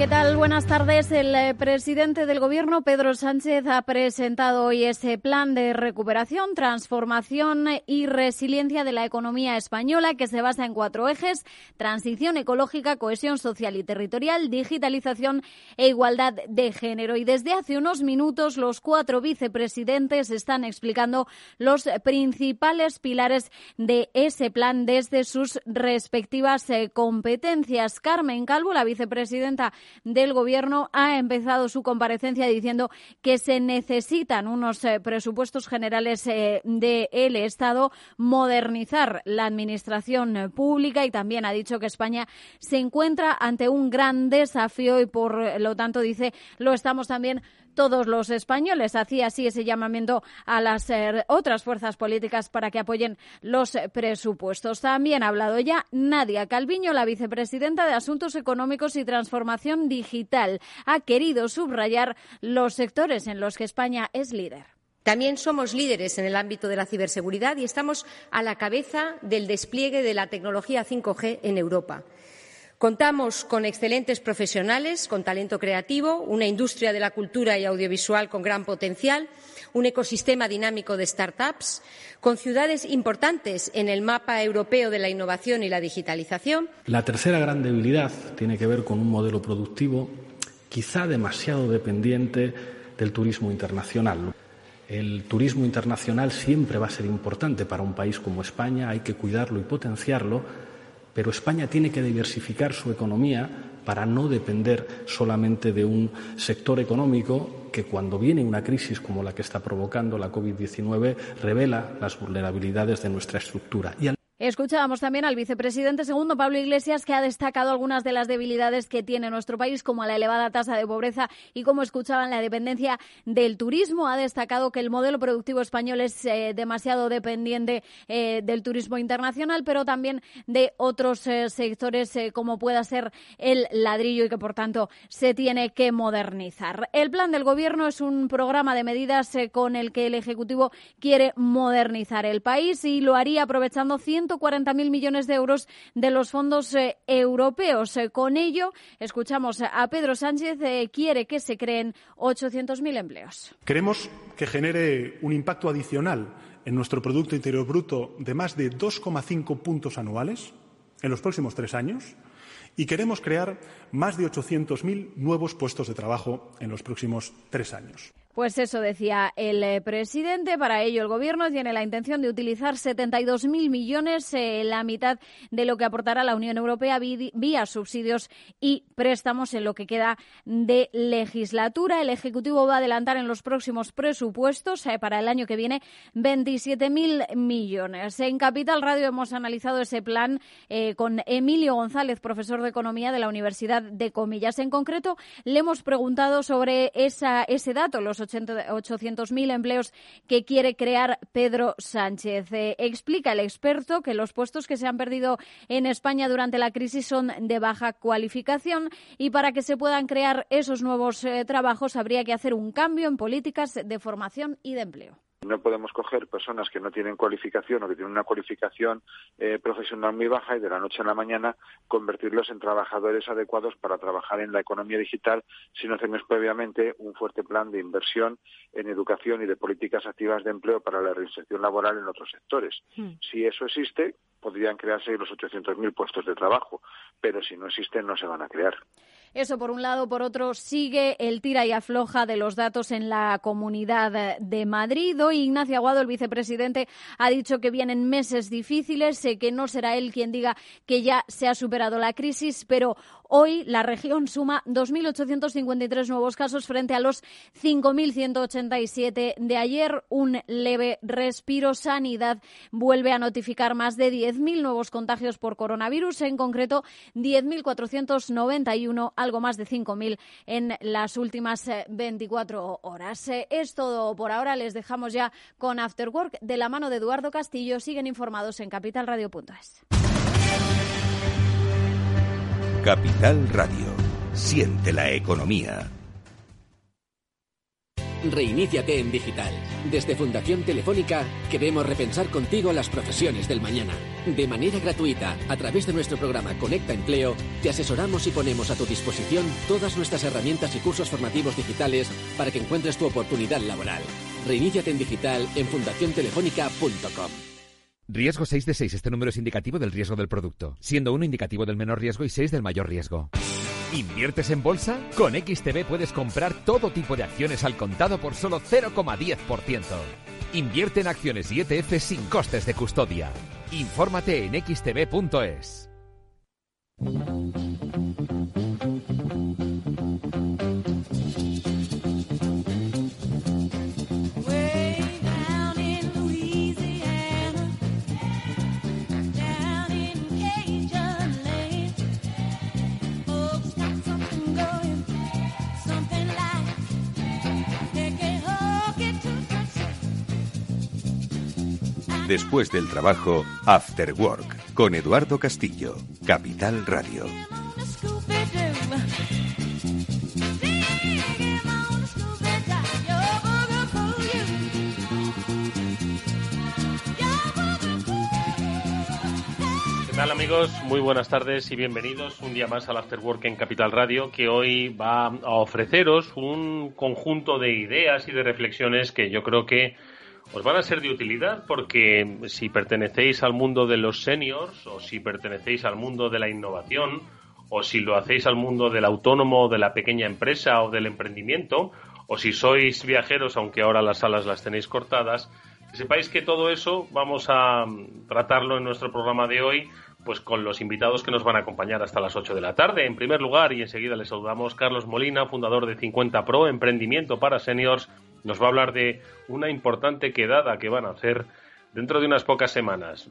¿Qué tal? Buenas tardes. El eh, presidente del Gobierno, Pedro Sánchez, ha presentado hoy ese plan de recuperación, transformación y resiliencia de la economía española que se basa en cuatro ejes, transición ecológica, cohesión social y territorial, digitalización e igualdad de género. Y desde hace unos minutos los cuatro vicepresidentes están explicando los principales pilares de ese plan desde sus respectivas eh, competencias. Carmen Calvo, la vicepresidenta del Gobierno ha empezado su comparecencia diciendo que se necesitan unos eh, presupuestos generales eh, del Estado, modernizar la administración pública y también ha dicho que España se encuentra ante un gran desafío y por lo tanto dice lo estamos también todos los españoles. Hacía así ese llamamiento a las eh, otras fuerzas políticas para que apoyen los presupuestos. También ha hablado ya Nadia Calviño, la vicepresidenta de Asuntos Económicos y Transformación Digital. Ha querido subrayar los sectores en los que España es líder. También somos líderes en el ámbito de la ciberseguridad y estamos a la cabeza del despliegue de la tecnología 5G en Europa. Contamos con excelentes profesionales, con talento creativo, una industria de la cultura y audiovisual con gran potencial, un ecosistema dinámico de start-ups, con ciudades importantes en el mapa europeo de la innovación y la digitalización. La tercera gran debilidad tiene que ver con un modelo productivo quizá demasiado dependiente del turismo internacional. El turismo internacional siempre va a ser importante para un país como España, hay que cuidarlo y potenciarlo pero España tiene que diversificar su economía para no depender solamente de un sector económico que cuando viene una crisis como la que está provocando la COVID-19 revela las vulnerabilidades de nuestra estructura. Escuchábamos también al vicepresidente segundo, Pablo Iglesias, que ha destacado algunas de las debilidades que tiene nuestro país, como la elevada tasa de pobreza y, como escuchaban, la dependencia del turismo. Ha destacado que el modelo productivo español es eh, demasiado dependiente eh, del turismo internacional, pero también de otros eh, sectores, como pueda ser el ladrillo, y que, por tanto, se tiene que modernizar. El plan del Gobierno es un programa de medidas con el que el Ejecutivo quiere modernizar el país y lo haría aprovechando 100 140.000 millones de euros de los fondos eh, europeos. Eh, con ello, escuchamos a Pedro Sánchez, eh, quiere que se creen 800.000 empleos. Queremos que genere un impacto adicional en nuestro Producto Interior Bruto de más de 2,5 puntos anuales en los próximos tres años y queremos crear más de 800.000 nuevos puestos de trabajo en los próximos tres años. Pues eso decía el eh, presidente. Para ello, el Gobierno tiene la intención de utilizar 72.000 millones, eh, la mitad de lo que aportará la Unión Europea vía subsidios y préstamos en lo que queda de legislatura. El Ejecutivo va a adelantar en los próximos presupuestos eh, para el año que viene 27.000 millones. En Capital Radio hemos analizado ese plan con Emilio González, profesor de Economía de la Universidad de Comillas. En concreto, le hemos preguntado sobre esa, ese dato, los 800.000 empleos que quiere crear Pedro Sánchez. Eh, explica el experto que los puestos que se han perdido en España durante la crisis son de baja cualificación y para que se puedan crear esos nuevos eh, trabajos habría que hacer un cambio en políticas de formación y de empleo. No podemos coger personas que no tienen cualificación o que tienen una cualificación eh, profesional muy baja y de la noche a la mañana convertirlos en trabajadores adecuados para trabajar en la economía digital si no hacemos previamente un fuerte plan de inversión en educación y de políticas activas de empleo para la reinserción laboral en otros sectores. Hmm. Si eso existe, podrían crearse los 800.000 puestos de trabajo, pero si no existen no se van a crear. Eso por un lado. Por otro, sigue el tira y afloja de los datos en la Comunidad de Madrid. Hoy Ignacio Aguado, el vicepresidente, ha dicho que vienen meses difíciles, sé que no será él quien diga que ya se ha superado la crisis, pero Hoy la región suma 2.853 nuevos casos frente a los 5.187 de ayer. Un leve respiro. Sanidad vuelve a notificar más de 10.000 nuevos contagios por coronavirus, en concreto 10.491, algo más de 5.000 en las últimas 24 eh, horas. Eh, es todo por ahora. Les dejamos ya con After Work de la mano de Eduardo Castillo. Siguen informados en capitalradio.es. Capital Radio. Siente la economía. Reiníciate en digital. Desde Fundación Telefónica queremos repensar contigo las profesiones del mañana. De manera gratuita, a través de nuestro programa Conecta Empleo, te asesoramos y ponemos a tu disposición todas nuestras herramientas y cursos formativos digitales para que encuentres tu oportunidad laboral. Reiníciate en digital en fundaciontelefónica.com. Riesgo 6 de 6. Este número es indicativo del riesgo del producto, siendo 1 indicativo del menor riesgo y 6 del mayor riesgo. ¿Inviertes en bolsa? Con XTB puedes comprar todo tipo de acciones al contado por solo 0,10%. Invierte en acciones y ETF sin costes de custodia. Infórmate en xtb.es. Después del trabajo, After Work, con Eduardo Castillo, Capital Radio. ¿Qué tal amigos? Muy buenas tardes y bienvenidos un día más al After Work en Capital Radio que hoy va a ofreceros un conjunto de ideas y de reflexiones que yo creo que os van a ser de utilidad porque si pertenecéis al mundo de los seniors o si pertenecéis al mundo de la innovación o si lo hacéis al mundo del autónomo, de la pequeña empresa o del emprendimiento o si sois viajeros, aunque ahora las salas las tenéis cortadas, que sepáis que todo eso vamos a tratarlo en nuestro programa de hoy pues con los invitados que nos van a acompañar hasta las 8 de la tarde. En primer lugar, y enseguida les saludamos, Carlos Molina, fundador de 50 Pro, Emprendimiento para Seniors, nos va a hablar de una importante quedada que van a hacer dentro de unas pocas semanas.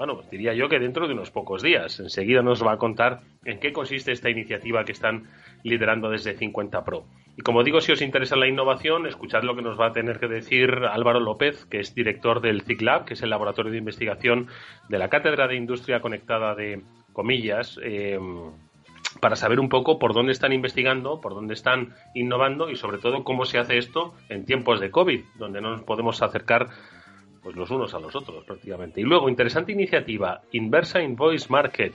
Bueno, diría yo que dentro de unos pocos días. Enseguida nos va a contar en qué consiste esta iniciativa que están liderando desde 50 Pro. Y como digo, si os interesa la innovación, escuchad lo que nos va a tener que decir Álvaro López, que es director del CICLAB, que es el laboratorio de investigación de la Cátedra de Industria Conectada de Comillas. Eh, para saber un poco por dónde están investigando, por dónde están innovando y sobre todo cómo se hace esto en tiempos de COVID, donde no nos podemos acercar pues los unos a los otros prácticamente. Y luego, interesante iniciativa, Inversa Invoice Market.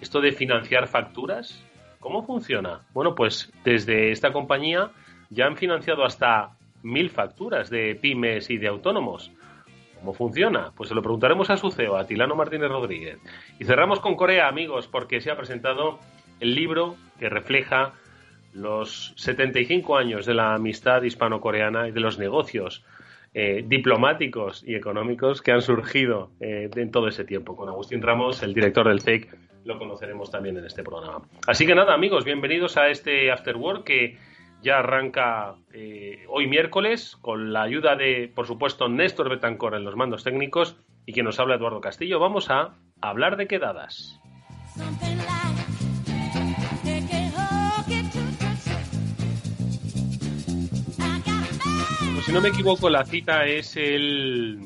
Esto de financiar facturas, ¿cómo funciona? Bueno, pues desde esta compañía ya han financiado hasta mil facturas de pymes y de autónomos. ¿Cómo funciona? Pues se lo preguntaremos a su CEO, a Tilano Martínez Rodríguez. Y cerramos con Corea, amigos, porque se ha presentado el libro que refleja los 75 años de la amistad hispano-coreana y de los negocios eh, diplomáticos y económicos que han surgido eh, en todo ese tiempo. Con Agustín Ramos, el director del CEIC, lo conoceremos también en este programa. Así que nada, amigos, bienvenidos a este After Work que ya arranca eh, hoy miércoles con la ayuda de, por supuesto, Néstor Betancor en los mandos técnicos y que nos habla Eduardo Castillo. Vamos a hablar de quedadas. No me equivoco, la cita es el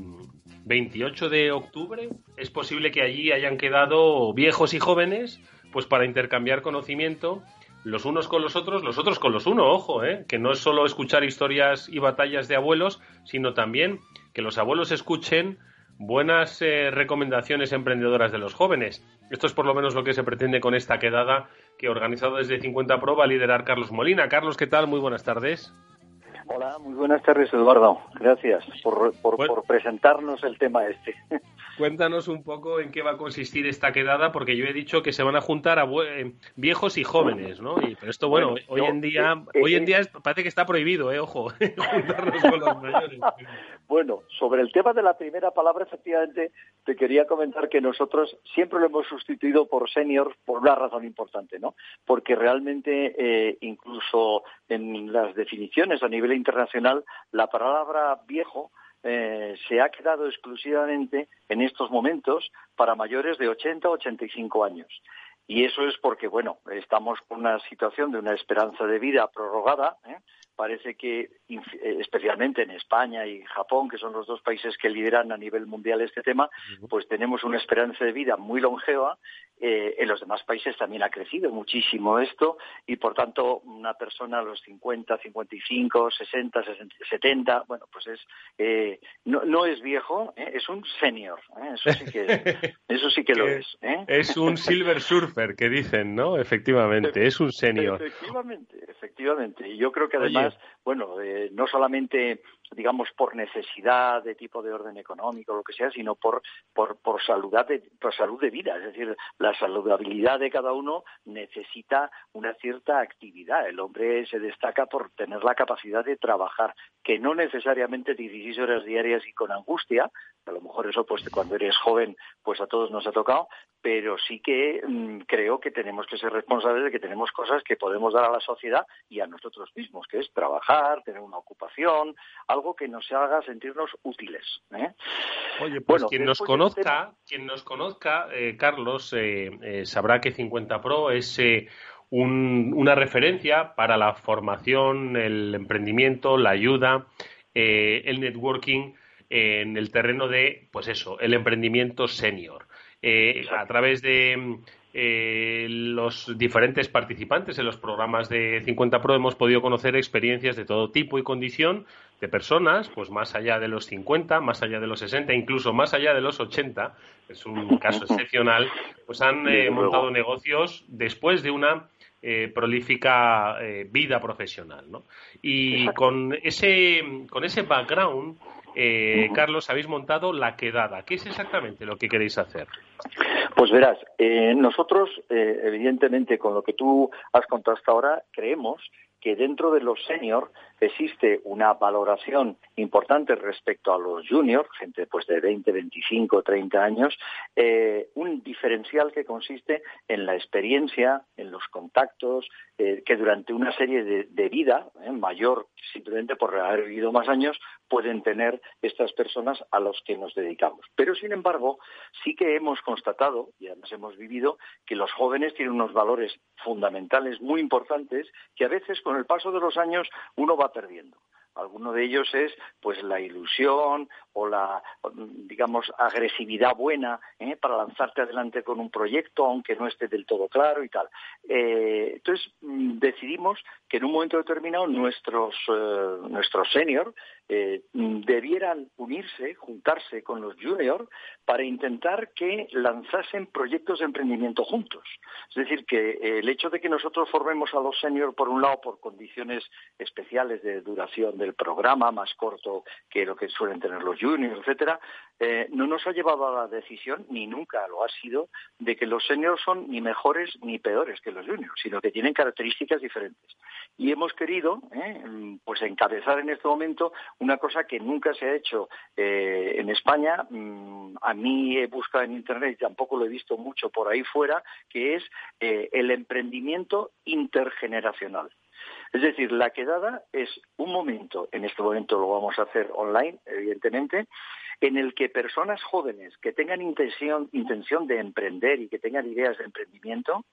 28 de octubre. Es posible que allí hayan quedado viejos y jóvenes, pues para intercambiar conocimiento los unos con los otros, los otros con los unos, ojo, ¿eh? que no es solo escuchar historias y batallas de abuelos, sino también que los abuelos escuchen buenas eh, recomendaciones emprendedoras de los jóvenes. Esto es por lo menos lo que se pretende con esta quedada que organizado desde 50 Pro va a liderar Carlos Molina. Carlos, ¿qué tal? Muy buenas tardes. Hola, muy buenas tardes, Eduardo. Gracias por, por, presentarnos el tema este. Cuéntanos un poco en qué va a consistir esta quedada, porque yo he dicho que se van a juntar a eh, viejos y jóvenes, ¿no? Y, pero esto, bueno, hoy en día, eh, hoy en eh, día parece que está prohibido, ¿eh? Ojo, juntarnos con los mayores. Bueno, sobre el tema de la primera palabra, efectivamente, te quería comentar que nosotros siempre lo hemos sustituido por senior por una razón importante, ¿no? Porque realmente, incluso en las definiciones a nivel internacional, la palabra viejo eh, se ha quedado exclusivamente en estos momentos para mayores de 80 o 85 años. Y eso es porque, bueno, estamos con una situación de una esperanza de vida prorrogada, ¿eh? Parece que, eh, especialmente en España y Japón, que son los dos países que lideran a nivel mundial este tema, pues tenemos una esperanza de vida muy longeva. Eh, en los demás países también ha crecido muchísimo esto y, por tanto, una persona a los 50, 55, 60, 70, bueno, pues es eh, no, no, es viejo, es un senior. Eso sí que, eso sí que lo es. Es un silver surfer, que dicen, ¿no? Efectivamente, es un senior. Efectivamente, efectivamente. Y yo creo que además bueno, eh, no solamente, digamos, por necesidad de tipo de orden económico lo que sea, sino por, por, por, salud de, por salud de vida. Es decir, la saludabilidad de cada uno necesita una cierta actividad. El hombre se destaca por tener la capacidad de trabajar, que no necesariamente 16 horas diarias y con angustia, a lo mejor eso pues cuando eres joven pues a todos nos ha tocado, pero sí que mm, creo que tenemos que ser responsables de que tenemos cosas que podemos dar a la sociedad y a nosotros mismos, que es trabajar, tener una ocupación, algo que nos haga sentirnos útiles. ¿eh? Oye, pues quien, nos conozca, quien nos conozca, eh, Carlos, eh, sabrá que 50 Pro es una referencia para la formación, el emprendimiento, la ayuda, el networking en el terreno de, pues eso, el emprendimiento senior. Eh, a través de eh, los diferentes participantes en los programas de 50 Pro hemos podido conocer experiencias de todo tipo y condición de personas, pues más allá de los 50, más allá de los 60, incluso más allá de los 80, es un caso excepcional, pues han eh, montado negocios después de una prolífica vida profesional, ¿no? Y con ese, con ese background eh, Carlos, habéis montado la quedada. ¿Qué es exactamente lo que queréis hacer? Pues verás, eh, nosotros, eh, evidentemente, con lo que tú has contado hasta ahora, creemos que dentro de los senior existe una valoración importante respecto a los juniors, gente pues de 20, 25, 30 años, eh, un diferencial que consiste en la experiencia, en los contactos, eh, que durante una serie de, vida, eh, mayor simplemente por haber vivido más años, pueden tener estas personas a los que nos dedicamos. Pero, sin embargo, sí que hemos constatado, y además hemos vivido, que los jóvenes tienen unos valores fundamentales muy importantes que a veces con el paso de los años uno va perdiendo. Alguno de ellos es pues la ilusión o la digamos agresividad buena ¿eh? para lanzarte adelante con un proyecto aunque no esté del todo claro y tal. Eh, entonces mm, decidimos que en un momento determinado nuestros eh, nuestros senior debieran unirse, juntarse con los junior para intentar que lanzasen proyectos de emprendimiento juntos. Es decir, que el hecho de que nosotros formemos a los senior por un lado por condiciones especiales de duración de el programa más corto que lo que suelen tener los juniors, etcétera, eh, no nos ha llevado a la decisión, ni nunca lo ha sido, de que los seniors son ni mejores ni peores que los juniors, sino que tienen características diferentes. Y hemos querido, eh, pues, encabezar en este momento una cosa que nunca se ha hecho eh, en España. Mm, a mí he buscado en Internet y tampoco lo he visto mucho por ahí fuera, que es el emprendimiento intergeneracional. Es decir, la quedada es un momento, en este momento lo vamos a hacer online, evidentemente, en el que personas jóvenes que tengan intención, de emprender y que tengan ideas de emprendimiento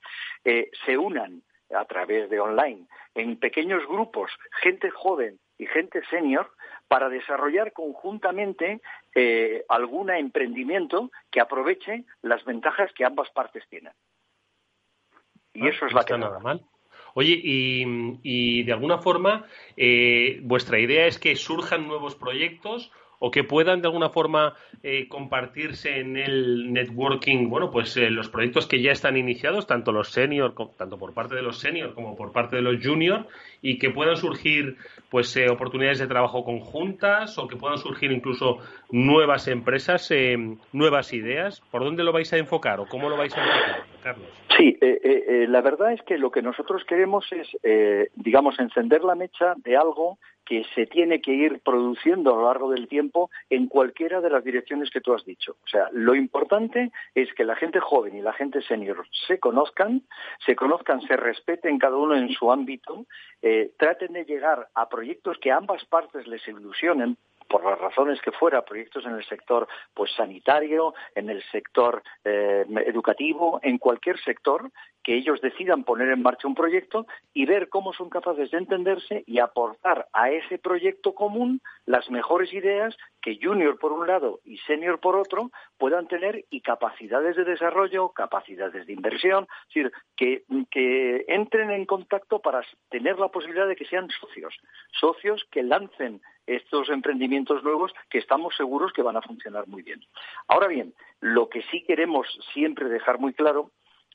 eh, se unan a través de online en pequeños grupos, gente joven y gente senior, para desarrollar conjuntamente eh, algún emprendimiento que aproveche las ventajas que ambas partes tienen. Y ah, eso es la que nada mal. Oye, y, de alguna forma, eh, ¿vuestra idea es que surjan nuevos proyectos o que puedan de alguna forma eh, compartirse en el networking, bueno, pues eh, los proyectos que ya están iniciados, tanto los senior, tanto por parte de los senior como por parte de los junior, y que puedan surgir pues eh, oportunidades de trabajo conjuntas o que puedan surgir incluso nuevas empresas, nuevas ideas. ¿Por dónde lo vais a enfocar o cómo lo vais a enfocar, Carlos? Sí, la verdad es que lo que nosotros queremos es, digamos, encender la mecha de algo que se tiene que ir produciendo a lo largo del tiempo en cualquiera de las direcciones que tú has dicho. O sea, lo importante es que la gente joven y la gente senior se conozcan, se conozcan, se respeten cada uno en su ámbito, eh, traten de llegar a proyectos que a ambas partes les ilusionen, por las razones que fuera, proyectos en el sector pues sanitario, en el sector eh, educativo, en cualquier sector, que ellos decidan poner en marcha un proyecto y ver cómo son capaces de entenderse y aportar a ese proyecto común las mejores ideas que junior por un lado y senior por otro puedan tener y capacidades de desarrollo, capacidades de inversión, es decir, que, que entren en contacto para tener la posibilidad de que sean socios, socios que lancen estos emprendimientos nuevos que estamos seguros que van a funcionar muy bien. Ahora bien, lo que sí queremos siempre dejar muy claro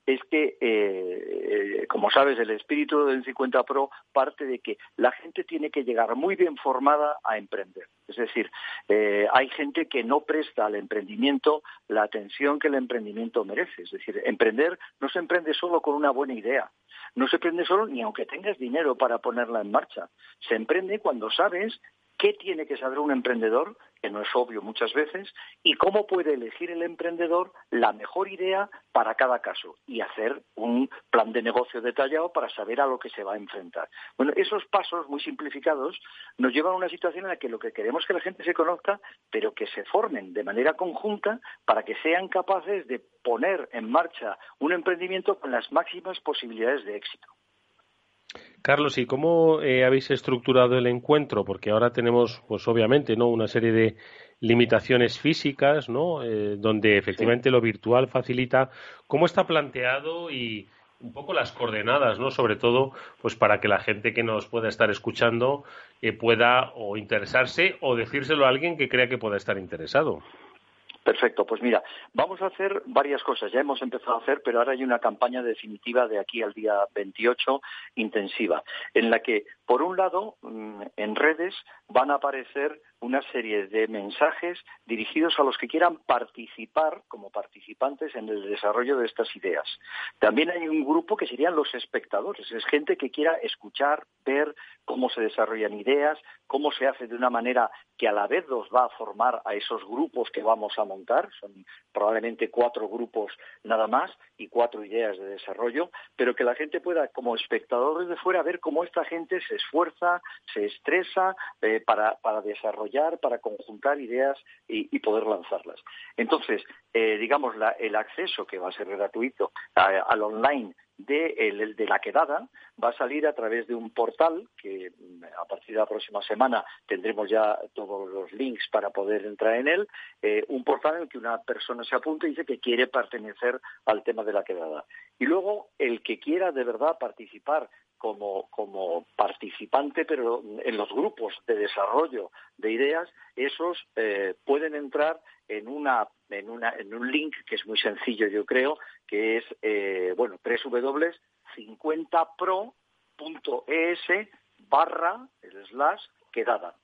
es que, eh, como sabes, el espíritu del 50 Pro parte de que la gente tiene que llegar muy bien formada a emprender. Es decir, eh, hay gente que no presta al emprendimiento la atención que el emprendimiento merece. Es decir, emprender no se emprende solo con una buena idea. No se emprende solo ni aunque tengas dinero para ponerla en marcha. Se emprende cuando sabes qué tiene que saber un emprendedor, que no es obvio muchas veces, y cómo puede elegir el emprendedor la mejor idea para cada caso y hacer un plan de negocio detallado para saber a lo que se va a enfrentar. Bueno, esos pasos muy simplificados nos llevan a una situación en la que lo que queremos es que la gente se conozca, pero que se formen de manera conjunta para que sean capaces de poner en marcha un emprendimiento con las máximas posibilidades de éxito. Carlos, ¿y cómo eh, habéis estructurado el encuentro? Porque ahora tenemos, pues obviamente, ¿no? Una serie de limitaciones físicas, ¿no? Eh, donde efectivamente lo virtual facilita. ¿Cómo está planteado y un poco las coordenadas, ¿no? Sobre todo, pues para que la gente que nos pueda estar escuchando eh, pueda o interesarse o decírselo a alguien que crea que pueda estar interesado. Perfecto, pues mira, vamos a hacer varias cosas. Ya hemos empezado a hacer, pero ahora hay una campaña definitiva de aquí al día 28 intensiva, en la que, por un lado, mm, en redes van a aparecer una serie de mensajes dirigidos a los que quieran participar como participantes en el desarrollo de estas ideas. También hay un grupo que serían los espectadores, es gente que quiera escuchar, ver cómo se desarrollan ideas, cómo se hace de una manera que a la vez los va a formar a esos grupos que vamos a montar, son probablemente cuatro grupos nada más y cuatro ideas de desarrollo, pero que la gente pueda como espectador desde fuera ver cómo esta gente se esfuerza, se estresa eh, para, desarrollar para conjuntar ideas y, poder lanzarlas. Entonces, eh, digamos, el acceso que va a ser gratuito al online de, de, la quedada va a salir a través de un portal que mm, a partir de la próxima semana tendremos ya todos los links para poder entrar en él, eh, un portal en el que una persona se apunta y dice que quiere pertenecer al tema de la quedada. Y luego el que quiera de verdad participar como, como participante, pero en los grupos de desarrollo de ideas, esos eh, pueden entrar en una, en una en un link que es muy sencillo, yo creo, que es eh, bueno www.50pro.es barra el slash quedada.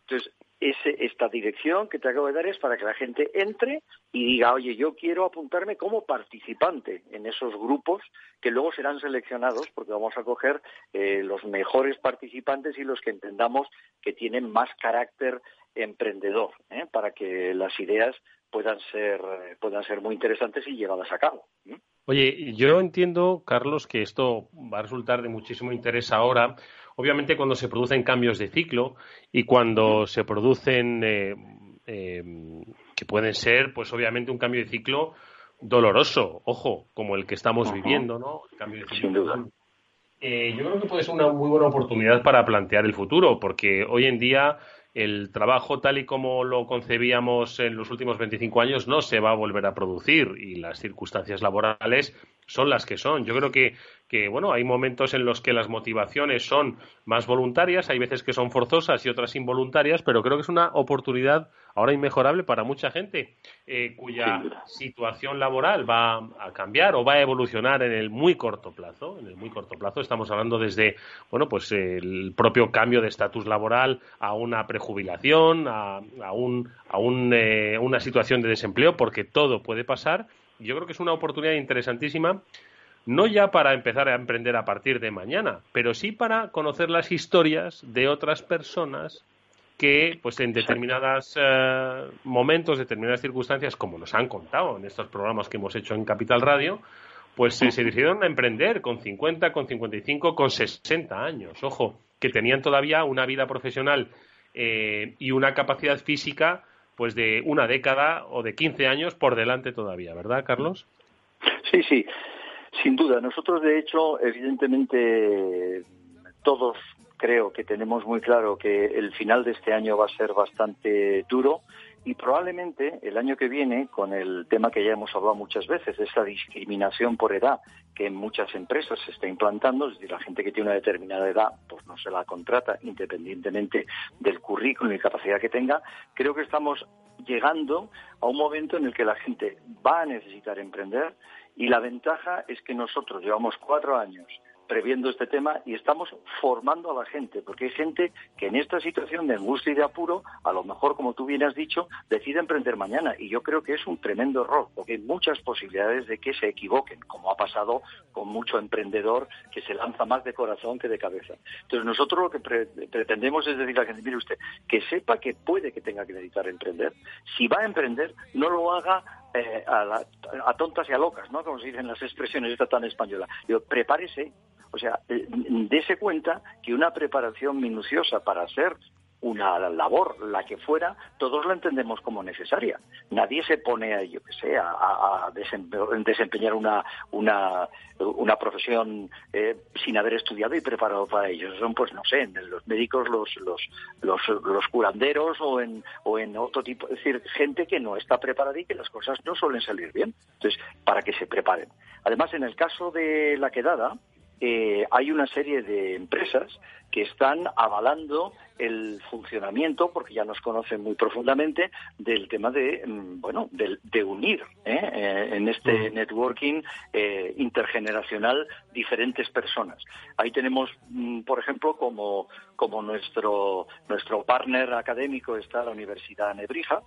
Entonces, esta dirección que te acabo de dar es para que la gente entre y diga, oye, yo quiero apuntarme como participante en esos grupos que luego serán seleccionados porque vamos a coger eh, los mejores participantes y los que entendamos que tienen más carácter emprendedor ¿eh? para que las ideas puedan ser, puedan ser muy interesantes y llevadas a cabo. Oye, yo entiendo, Carlos, que esto va a resultar de muchísimo interés ahora Obviamente cuando se producen cambios de ciclo y cuando se producen eh, eh, que pueden ser, pues obviamente un cambio de ciclo doloroso, ojo, como el que estamos viviendo, ¿no? cambio de ciclo. Eh, yo creo que puede ser una muy buena oportunidad para plantear el futuro, porque hoy en día el trabajo tal y como lo concebíamos en los últimos 25 años no se va a volver a producir y las circunstancias laborales son las que son. Yo creo que, que, bueno, hay momentos en los que las motivaciones son más voluntarias, hay veces que son forzosas y otras involuntarias, pero creo que es una oportunidad ahora inmejorable para mucha gente eh, cuya situación laboral va a cambiar o va a evolucionar en el muy corto plazo. En el muy corto plazo estamos hablando desde, bueno, pues el propio cambio de estatus laboral a una prejubilación, a, a, un, a un, eh, una situación de desempleo, porque todo puede pasar yo creo que es una oportunidad interesantísima, no ya para empezar a emprender a partir de mañana, pero sí para conocer las historias de otras personas que, pues en determinados eh, momentos, determinadas circunstancias, como nos han contado en estos programas que hemos hecho en Capital Radio, pues se decidieron a emprender con 50, con 55, con 60 años. Ojo, que tenían todavía una vida profesional eh, y una capacidad física pues de una década o de 15 años por delante todavía, ¿verdad, Carlos? Sí, sí. Sin duda, nosotros de hecho, evidentemente, todos creo que tenemos muy claro que el final de este año va a ser bastante duro y probablemente el año que viene, con el tema que ya hemos hablado muchas veces, esa discriminación por edad que en muchas empresas se está implantando, es decir, la gente que tiene una determinada edad, pues no se la contrata independientemente del currículum y capacidad que tenga, creo que estamos llegando a un momento en el que la gente va a necesitar emprender y la ventaja es que nosotros llevamos cuatro años previendo este tema y estamos formando a la gente, porque hay gente que en esta situación de angustia y de apuro, a lo mejor, como tú bien has dicho, decide emprender mañana. Y yo creo que es un tremendo error, porque hay muchas posibilidades de que se equivoquen, como ha pasado con mucho emprendedor que se lanza más de corazón que de cabeza. Entonces, nosotros lo que pretendemos es decir a la gente, mire usted, que sepa que puede que tenga que a emprender. Si va a emprender, no lo haga eh, a, tontas y a locas, ¿no? Como se dicen las expresiones esta tan española. Yo, prepárese o sea, eh, dése cuenta que una preparación minuciosa para hacer una labor, la que fuera, todos la entendemos como necesaria. Nadie se pone a, yo que sé, a, desempeñar una, una, una profesión eh, sin haber estudiado y preparado para ello. Son, pues, no sé, los médicos, los, los, los, los curanderos o en, o en otro tipo, es decir, gente que no está preparada y que las cosas no suelen salir bien. Entonces, para que se preparen. Además, en el caso de la quedada, eh, hay una serie de empresas que están avalando el funcionamiento, porque ya nos conocen muy profundamente, del tema de, mm, bueno, de, unir ¿eh? Eh, en este mm. networking intergeneracional diferentes personas. Ahí tenemos, mm, por ejemplo, como, como nuestro, nuestro partner académico está la Universidad Nebrija,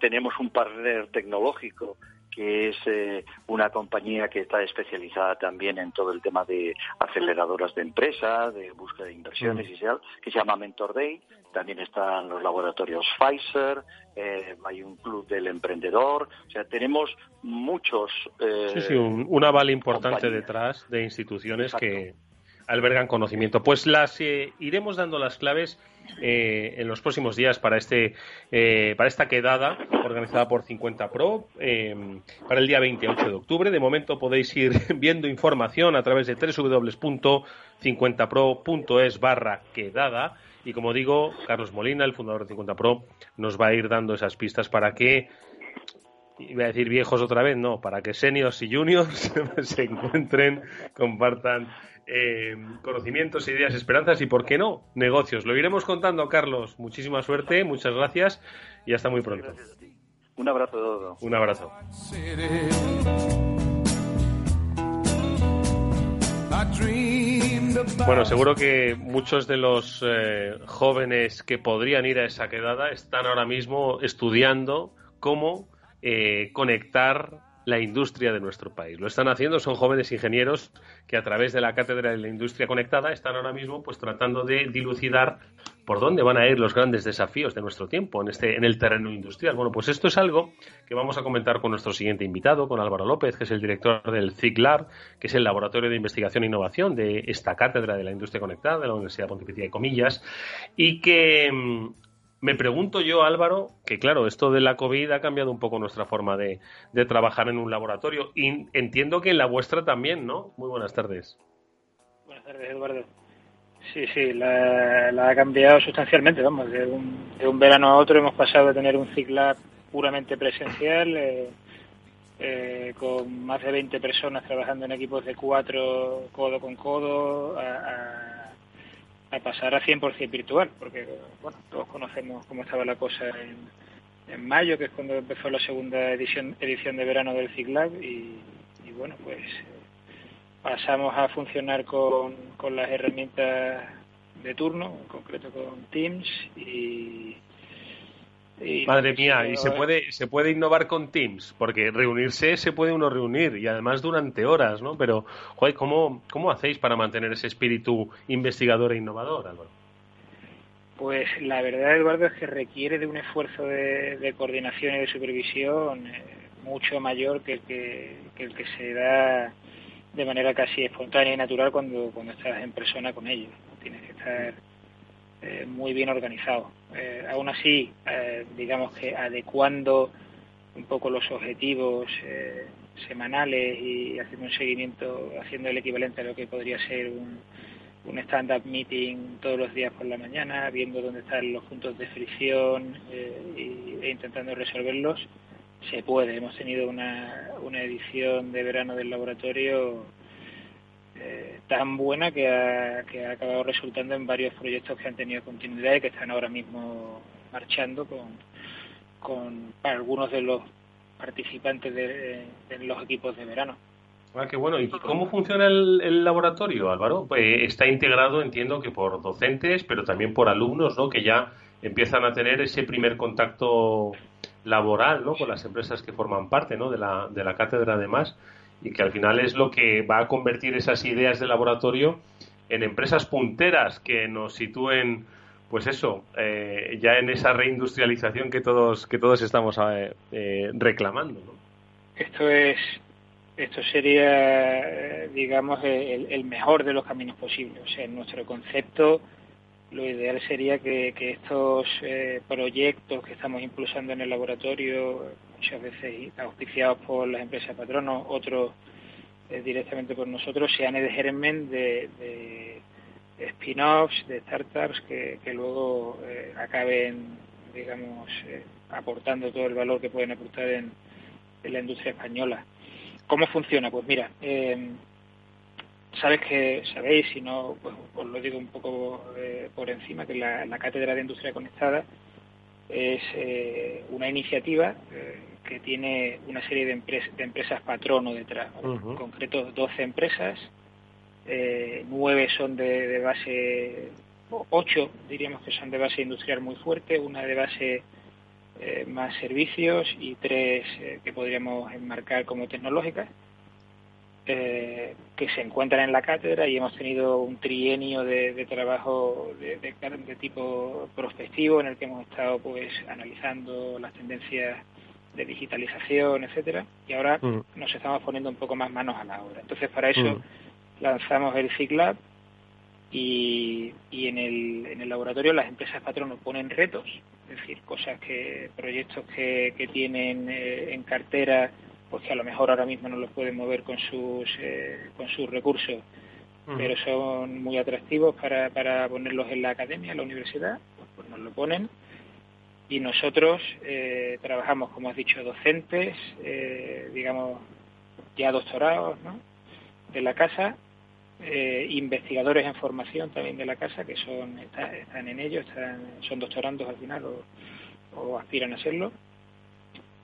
tenemos un partner tecnológico que es eh, una compañía que está especializada también en todo el tema de aceleradoras de empresas, de búsqueda de inversiones mm. y tal, que se llama Mentor Day. También están los laboratorios Pfizer, eh, hay un club del emprendedor, o sea, tenemos muchos. Eh, sí, sí, un, aval importante detrás de instituciones que albergan conocimiento. Pues las iremos dando las claves eh, en los próximos días para este eh, para esta quedada organizada por 50 Pro eh, para el día 28 de octubre. De momento podéis ir viendo información a través de www.50pro.es barra quedada y como digo, Carlos Molina, el fundador de 50 Pro, nos va a ir dando esas pistas para que iba a decir viejos otra vez, no, para que seniors y juniors se encuentren, compartan eh, conocimientos, ideas, esperanzas y, ¿por qué no?, negocios. Lo iremos contando, Carlos. Muchísima suerte, muchas gracias y hasta muy pronto. Un abrazo. Un abrazo. Bueno, seguro que muchos de los eh, jóvenes que podrían ir a esa quedada están ahora mismo estudiando cómo eh, conectar la industria de nuestro país. Lo están haciendo, son jóvenes ingenieros que a través de la Cátedra de la Industria Conectada están ahora mismo pues tratando de dilucidar por dónde van a ir los grandes desafíos de nuestro tiempo en este en el terreno industrial. Bueno, pues esto es algo que vamos a comentar con nuestro siguiente invitado, con Álvaro López, que es el director del CICLAR, que es el Laboratorio de Investigación e Innovación de esta Cátedra de la Industria Conectada de la Universidad Pontificia de Comillas y que mm, me pregunto yo, Álvaro, que claro, esto de la COVID ha cambiado un poco nuestra forma de, trabajar en un laboratorio y entiendo que en la vuestra también, ¿no? Muy buenas tardes. Buenas tardes, Eduardo. Sí, sí, la, ha cambiado sustancialmente, vamos, de un, de un, verano a otro hemos pasado de tener un ciclo puramente presencial, eh, eh, con más de 20 personas trabajando en equipos de cuatro, codo con codo, a pasar a 100% virtual, porque bueno, todos conocemos cómo estaba la cosa en, en mayo, que es cuando empezó la segunda edición, edición de verano del CICLAB, y, y bueno, pues pasamos a funcionar con, con las herramientas de turno, en concreto con Teams, y, Madre mía, y se puede, se puede innovar con Teams, porque reunirse se puede uno reunir y además durante horas, ¿no? Pero, joder, ¿cómo, cómo hacéis para mantener ese espíritu investigador e innovador, Álvaro? Pues la verdad, Eduardo, es que requiere de un esfuerzo de, coordinación y de supervisión eh, mucho mayor que el que, que el que se da de manera casi espontánea y natural cuando, cuando estás en persona con ellos. Tienes que estar eh, muy bien organizado. Eh, aún así, eh, digamos que adecuando un poco los objetivos semanales y haciendo un seguimiento, haciendo el equivalente a lo que podría ser un, un stand-up meeting todos los días por la mañana, viendo dónde están los puntos de fricción eh, e intentando resolverlos, se puede. Hemos tenido una, una edición de verano del laboratorio eh, tan buena que ha, que ha acabado resultando en varios proyectos que han tenido continuidad y que están ahora mismo marchando con, con algunos de los participantes de, los equipos de verano. Ah, qué bueno. ¿Y cómo funciona el, laboratorio, Álvaro? Pues está integrado, entiendo que por docentes, pero también por alumnos, ¿no? Que ya empiezan a tener ese primer contacto laboral, ¿no? Con las empresas que forman parte, ¿no? De la, de la cátedra, además, y que al final es lo que va a convertir esas ideas de laboratorio en empresas punteras que nos sitúen pues eso, eh, ya en esa reindustrialización que todos que todos estamos eh, eh, reclamando. Esto es esto sería, digamos, el, mejor de los caminos posibles. O sea, en nuestro concepto, lo ideal sería que, estos proyectos que estamos impulsando en el laboratorio, muchas veces auspiciados por las empresas patronos, otros directamente por nosotros, sean el germen de spin-offs de startups que, luego eh, acaben, digamos, eh, aportando todo el valor que pueden aportar en, la industria española. ¿Cómo funciona? Pues mira, em, sabes que sabéis, si no, pues os lo digo un poco eh, por encima, que la, Cátedra de Industria Conectada es una iniciativa que tiene una serie de, de empresas patrono detrás, en concreto 12 empresas eh, nueve son de, base, ocho diríamos que son de base industrial muy fuerte, una de base eh, más servicios y tres eh, que podríamos enmarcar como tecnológicas, que se encuentran en la cátedra y hemos tenido un trienio de, trabajo de, de, tipo prospectivo en el que hemos estado pues analizando las tendencias de digitalización, etcétera, y ahora mm. nos estamos poniendo un poco más manos a la obra. Entonces, para eso mm lanzamos el CICLAB y, y en, el, en el laboratorio las empresas patronos ponen retos, es decir, cosas que, proyectos que, que tienen eh, en cartera, pues que a lo mejor ahora mismo no los pueden mover con sus, eh, con sus recursos, pero son muy atractivos para, para ponerlos en la academia, en la universidad, pues, pues nos lo ponen. Y nosotros eh, trabajamos, como has dicho, docentes, digamos, ya doctorados, ¿no? de la casa eh, investigadores en formación también de la casa que son están en ello, están, son doctorandos al final o, aspiran a serlo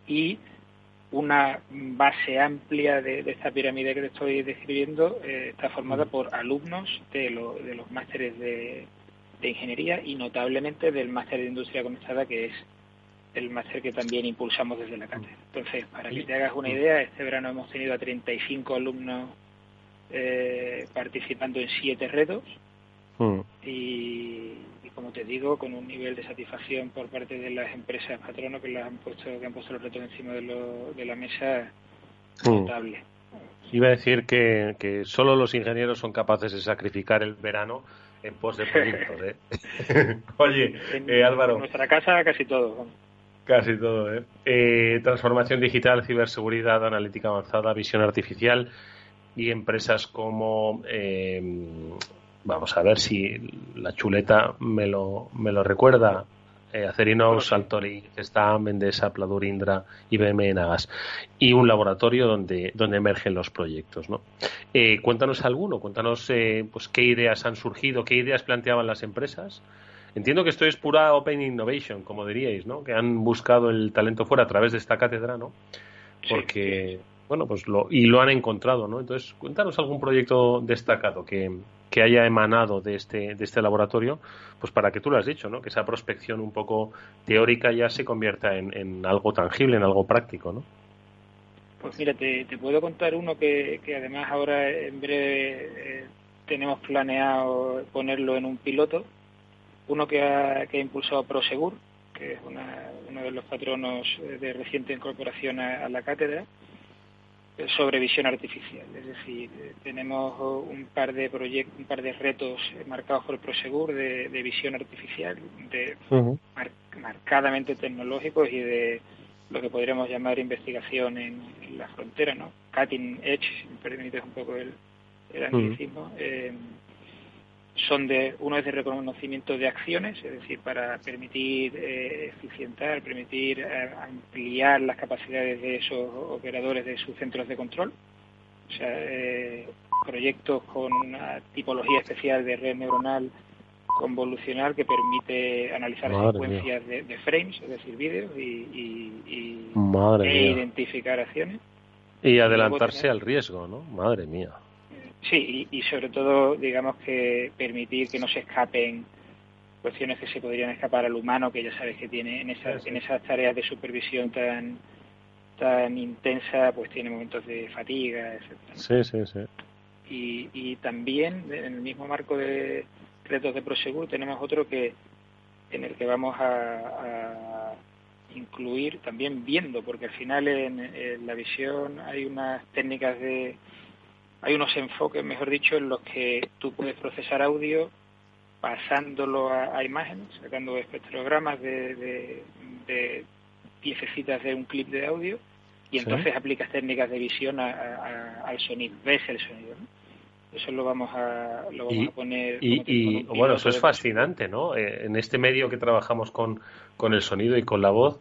y una base amplia de, esta pirámide que te estoy describiendo eh, está formada por alumnos de, de los másteres de, de, ingeniería y notablemente del máster de industria conectada que es el máster que también impulsamos desde la cátedra. Entonces, para que te hagas una idea, este verano hemos tenido a 35 alumnos eh, participando en siete retos mm. y, como te digo con un nivel de satisfacción por parte de las empresas patrono que las han puesto que han puesto los retos encima de, la mesa mm. notable. Iba a decir que, que solo los ingenieros son capaces de sacrificar el verano en pos de proyectos. ¿eh? Oye, eh, Álvaro. En nuestra casa casi todo. Casi todo, ¿eh? ¿eh? Transformación digital, ciberseguridad, analítica avanzada, visión artificial y empresas como eh, vamos a ver si la chuleta me lo, me lo recuerda eh, Acerinox, Altori, está Mendesa, Pladur, Indra, IBM, Nagas y un laboratorio donde, donde emergen los proyectos. ¿no? Eh, cuéntanos alguno, cuéntanos eh, pues qué ideas han surgido, qué ideas planteaban las empresas. Entiendo que esto es pura Open Innovation, como diríais, ¿no? que han buscado el talento fuera a través de esta cátedra, ¿no? porque bueno, pues lo, y lo han encontrado, ¿no? Entonces, cuéntanos algún proyecto destacado que, que haya emanado de este, de este laboratorio, pues para que tú lo has dicho, ¿no? Que esa prospección un poco teórica ya se convierta en, en algo tangible, en algo práctico, ¿no? Pues mira, te, puedo contar uno que, que además ahora en breve eh, tenemos planeado ponerlo en un piloto, uno que ha, que ha impulsado Prosegur, que es una, uno de los patronos de reciente incorporación a la cátedra, sobre visión artificial. Es decir, tenemos un par de proyectos, un par de retos marcados por Prosegur de, de visión artificial, de marcadamente tecnológicos y de lo que podríamos llamar investigación en, la frontera, ¿no? Cutting edge, si me permites un poco el, el anglicismo. Eh, son de uno es de reconocimiento de acciones, es decir, para permitir eh, eficientar, permitir eh, ampliar las capacidades de esos operadores de sus centros de control. O sea, eh, proyectos con una tipología especial de red neuronal convolucional que permite analizar secuencias de, frames, es decir, vídeos, y, e identificar acciones. Y adelantarse al riesgo, ¿no? Madre mía. Sí, y, sobre todo, digamos que permitir que no se escapen cuestiones que se podrían escapar al humano, que ya sabes que tiene en esas, en esas tareas de supervisión tan tan intensa, pues tiene momentos de fatiga, etcétera. Sí, sí, sí. Y, y también en el mismo marco de retos de Prosegur tenemos otro que en el que vamos a, incluir también viendo, porque al final en la visión hay unas técnicas de hay unos enfoques, mejor dicho, en los que tú puedes procesar audio pasándolo a, imágenes, sacando espectrogramas de, de, de, piececitas de un clip de audio y entonces aplicas técnicas de visión al sonido, ves el sonido. ¿no? Eso lo vamos a, lo vamos a poner. Y, bueno, eso es fascinante, ¿no? Eh, en este medio que trabajamos con, con el sonido y con la voz,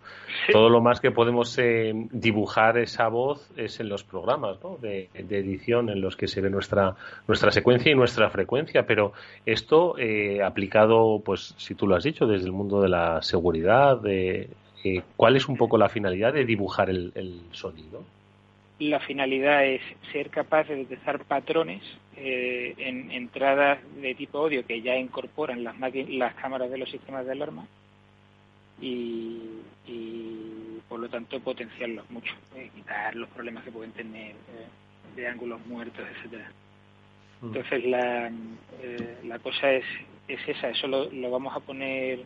todo lo más que podemos eh, dibujar esa voz es en los programas ¿no? de, edición en los que se ve nuestra, nuestra secuencia y nuestra frecuencia. Pero esto eh, aplicado, pues, si tú lo has dicho, desde el mundo de la seguridad, de, ¿cuál es un poco la finalidad de dibujar el, el sonido? La finalidad es ser capaz de detectar patrones eh, en entradas de tipo audio que ya incorporan las, las cámaras de los sistemas de alarma y, por lo tanto potenciarlos mucho, eh, quitar los problemas que pueden tener eh, de ángulos muertos, etcétera. Mm. Entonces la, la cosa es, es esa, eso lo, lo vamos a poner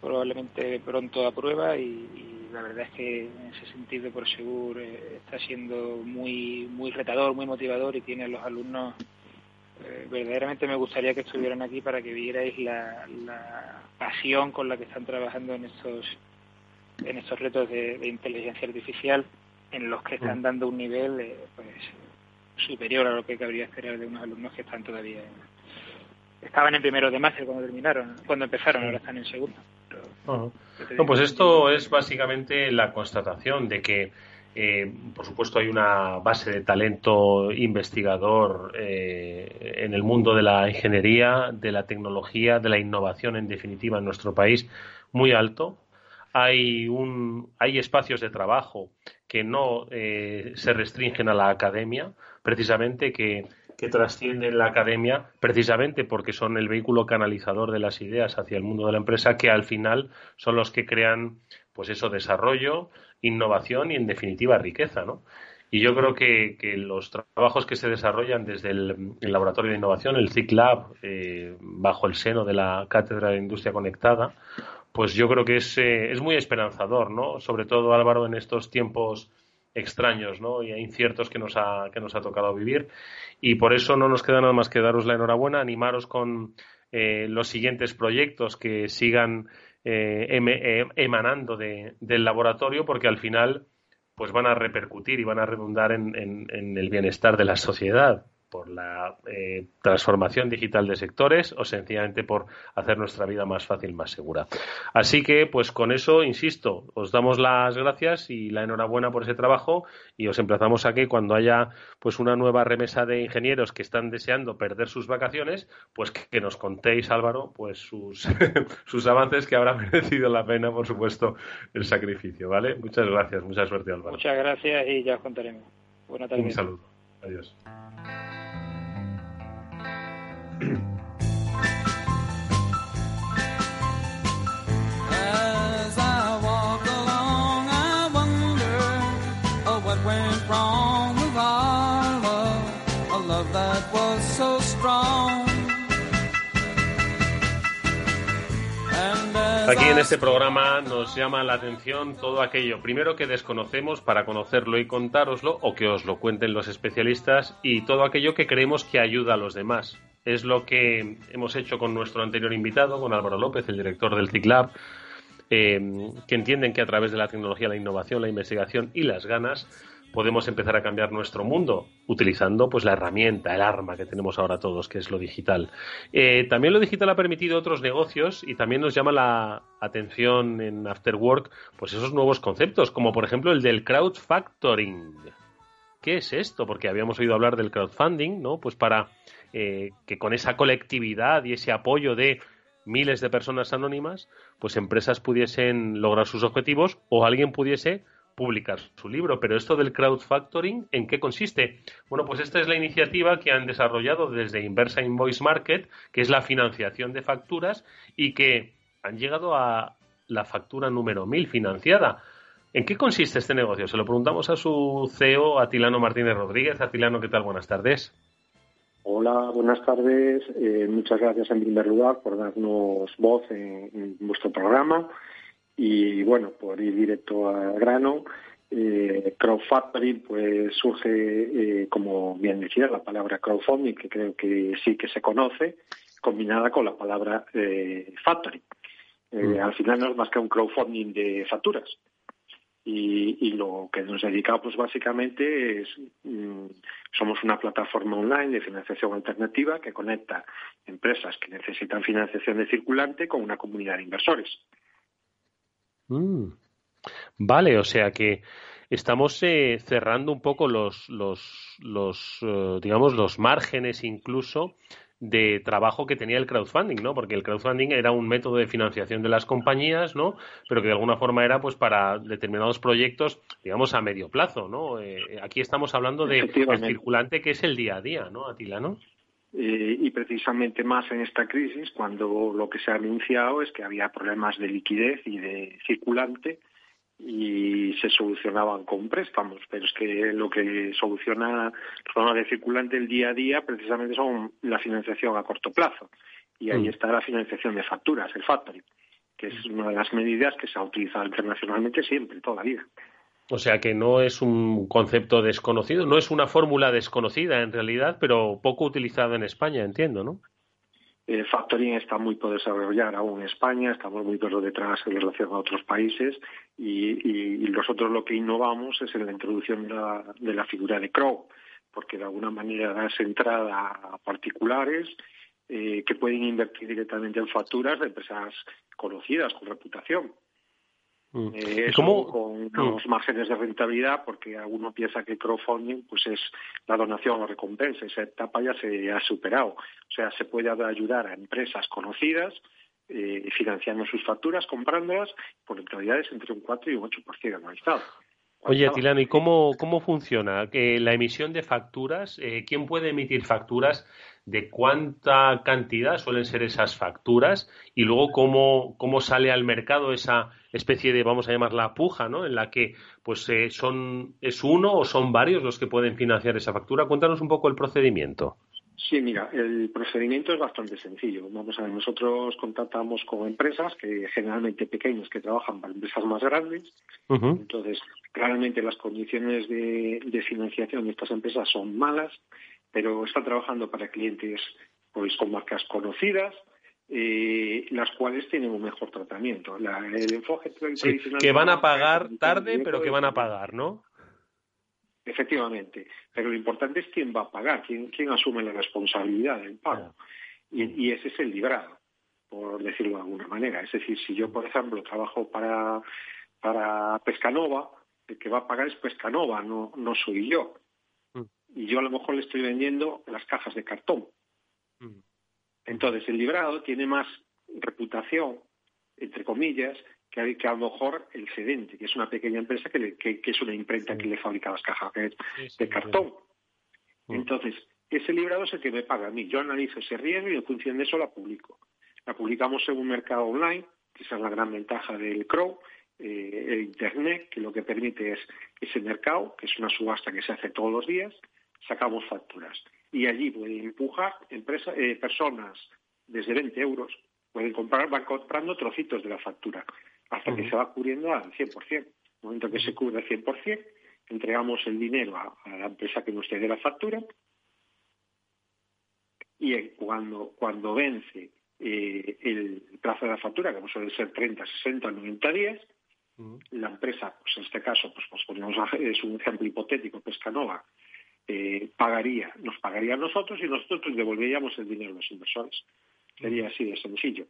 probablemente pronto a prueba y, la verdad es que en ese sentido por seguro eh, está siendo muy muy retador, muy motivador y tiene a los alumnos eh, verdaderamente me gustaría que estuvieran aquí para que vierais la, pasión con la que están trabajando en estos en estos retos de, inteligencia artificial en los que están mm. dando un nivel eh, pues superior a lo que cabría esperar de unos alumnos que están todavía estaban en primero de máster cuando terminaron cuando empezaron ahora están en segundo no, pues esto es básicamente la constatación de que, eh, por supuesto, hay una base de talento investigador eh, en el mundo de la ingeniería, de la tecnología, de la innovación, en definitiva, en nuestro país, muy alto. Hay, un, hay espacios de trabajo que no eh, se restringen a la academia, precisamente que que trascienden la academia precisamente porque son el vehículo canalizador de las ideas hacia el mundo de la empresa que al final son los que crean pues eso desarrollo, innovación y en definitiva riqueza, ¿no? Y yo creo que, los trabajos que se desarrollan desde el, laboratorio de innovación, el CIC Lab, eh, bajo el seno de la Cátedra de Industria Conectada, pues yo creo que es, eh, es muy esperanzador, ¿no? Sobre todo, Álvaro, en estos tiempos extraños ¿no? y inciertos que nos, ha, que nos ha tocado vivir. Y por eso no nos queda nada más que daros la enhorabuena, animaros con eh, los siguientes proyectos que sigan eh, eh, emanando de, del laboratorio, porque al final pues van a repercutir y van a redundar en, en el bienestar de la sociedad por la eh, transformación digital de sectores o sencillamente por hacer nuestra vida más fácil, más segura. Así que, pues con eso, insisto, os damos las gracias y la enhorabuena por ese trabajo y os emplazamos a que cuando haya pues una nueva remesa de ingenieros que están deseando perder sus vacaciones, pues que, nos contéis, Álvaro, pues sus, sus avances que habrá merecido la pena, por supuesto, el sacrificio, ¿vale? Muchas gracias, mucha suerte, Álvaro. Muchas gracias y ya os contaremos. Buenas tardes. Un saludo. Adiós. Aquí en este programa nos llama la atención todo aquello, primero que desconocemos para conocerlo y contároslo, o que os lo cuenten los especialistas, y todo aquello que creemos que ayuda a los demás. Es lo que hemos hecho con nuestro anterior invitado, con Álvaro López, el director del CICLAB, eh, que entienden que a través de la tecnología, la innovación, la investigación y las ganas podemos empezar a cambiar nuestro mundo utilizando pues la herramienta, el arma que tenemos ahora todos, que es lo digital. Eh, también lo digital ha permitido otros negocios y también nos llama la atención en After Work pues esos nuevos conceptos, como por ejemplo el del crowdfactoring. ¿Qué es esto? Porque habíamos oído hablar del crowdfunding, ¿no? Pues para eh, que con esa colectividad y ese apoyo de miles de personas anónimas, pues empresas pudiesen lograr sus objetivos o alguien pudiese publicar su libro. Pero esto del crowdfactoring, ¿en qué consiste? Bueno, pues esta es la iniciativa que han desarrollado desde Inversa Invoice Market, que es la financiación de facturas y que han llegado a la factura número 1000 financiada. ¿En qué consiste este negocio? Se lo preguntamos a su CEO, Atilano Martínez Rodríguez. Atilano, ¿qué tal? Buenas tardes. Hola, buenas tardes. Eh, muchas gracias en primer lugar por darnos voz en vuestro programa y bueno, por ir directo al grano, eh, crowdfunding pues surge, eh, como bien decía, la palabra crowdfunding, que creo que sí que se conoce, combinada con la palabra eh, factoring. Eh, mm. Al final no es más que un crowdfunding de facturas. Y, y, lo que nos dedicamos pues, básicamente es mm, somos una plataforma online de financiación alternativa que conecta empresas que necesitan financiación de circulante con una comunidad de inversores. Mm. Vale, o sea que estamos eh, cerrando un poco los, los, los eh, digamos, los márgenes incluso de trabajo que tenía el crowdfunding, ¿no? Porque el crowdfunding era un método de financiación de las compañías, ¿no? Pero que de alguna forma era, pues, para determinados proyectos, digamos, a medio plazo, ¿no? Eh, aquí estamos hablando de el circulante que es el día a día, ¿no, Atila, no? Eh, y precisamente más en esta crisis, cuando lo que se ha anunciado es que había problemas de liquidez y de circulante y se solucionaban con préstamos, pero es que lo que soluciona los problemas de circulante el día a día precisamente son la financiación a corto plazo y ahí mm. está la financiación de facturas, el factoring, que es una de las medidas que se ha utilizado internacionalmente siempre, toda la vida. O sea que no es un concepto desconocido, no es una fórmula desconocida en realidad, pero poco utilizada en España, entiendo, ¿no? El factoring está muy por desarrollar aún en España, estamos muy por detrás en relación a otros países y, nosotros lo que innovamos es en la introducción de la, figura de Crow, porque de alguna manera das entrada a particulares eh, que pueden invertir directamente en facturas de empresas conocidas, con reputación. Mm. Eh, ¿Cómo? con mm. unos márgenes de rentabilidad, porque alguno piensa que crowdfunding pues es la donación o recompensa. Esa etapa ya se ha superado. O sea, se puede ayudar a empresas conocidas eh, financiando sus facturas, comprándolas por rentabilidades entre un 4 y un 8% anualizado. Oye, Tilano, ¿y cómo, cómo funciona? que la emisión de facturas, eh, ¿quién puede emitir facturas? ¿De cuánta cantidad suelen ser esas facturas? Y luego, ¿cómo, cómo sale al mercado esa especie de, vamos a llamarla puja, ¿no? En la que, pues, eh, son, ¿es uno o son varios los que pueden financiar esa factura? Cuéntanos un poco el procedimiento. Sí, mira, el procedimiento es bastante sencillo. Vamos a ver, nosotros contactamos con empresas que generalmente pequeñas que trabajan para empresas más grandes. Entonces, claramente las condiciones de, financiación de estas empresas son malas, pero están trabajando para clientes pues con marcas conocidas, eh, las cuales tienen un mejor tratamiento. el enfoque tradicional que van a pagar tarde, pero que van a pagar, ¿no? Efectivamente, pero lo importante es quién va a pagar, quién, quién asume la responsabilidad del pago. Y, ese es el librado, por decirlo de alguna manera. Es decir, si yo, por ejemplo, trabajo para, para Pescanova, el que va a pagar es Pescanova, no, no soy yo. Y yo a lo mejor le estoy vendiendo las cajas de cartón. Mm. Entonces, el librado tiene más reputación, entre comillas, que, a lo mejor el cedente, que es una pequeña empresa que, es una imprenta que le fabrica las cajas de, cartón. Mm. Entonces, ese librado es el que me paga a mí. Yo analizo ese riesgo y en función de eso la publico. La publicamos en un mercado online, que esa es la gran ventaja del Crow, eh, el Internet, que lo que permite es ese mercado, que es una subasta que se hace todos los días, sacamos facturas. Y allí pueden empujar empresas, eh, personas desde 20 euros, pueden comprar, van comprando trocitos de la factura hasta que se va cubriendo al 100%. En el momento que se cubre al 100%, entregamos el dinero a, la empresa que nos dé la factura y cuando, cuando vence eh, el plazo de la factura, que suele ser 30, 60, 90 días. La empresa, pues en este caso, pues, pues ponemos es un ejemplo hipotético, Pescanova, eh, pagaría, nos pagaría a nosotros y nosotros pues, devolveríamos el dinero a los inversores. Sería así de sencillo.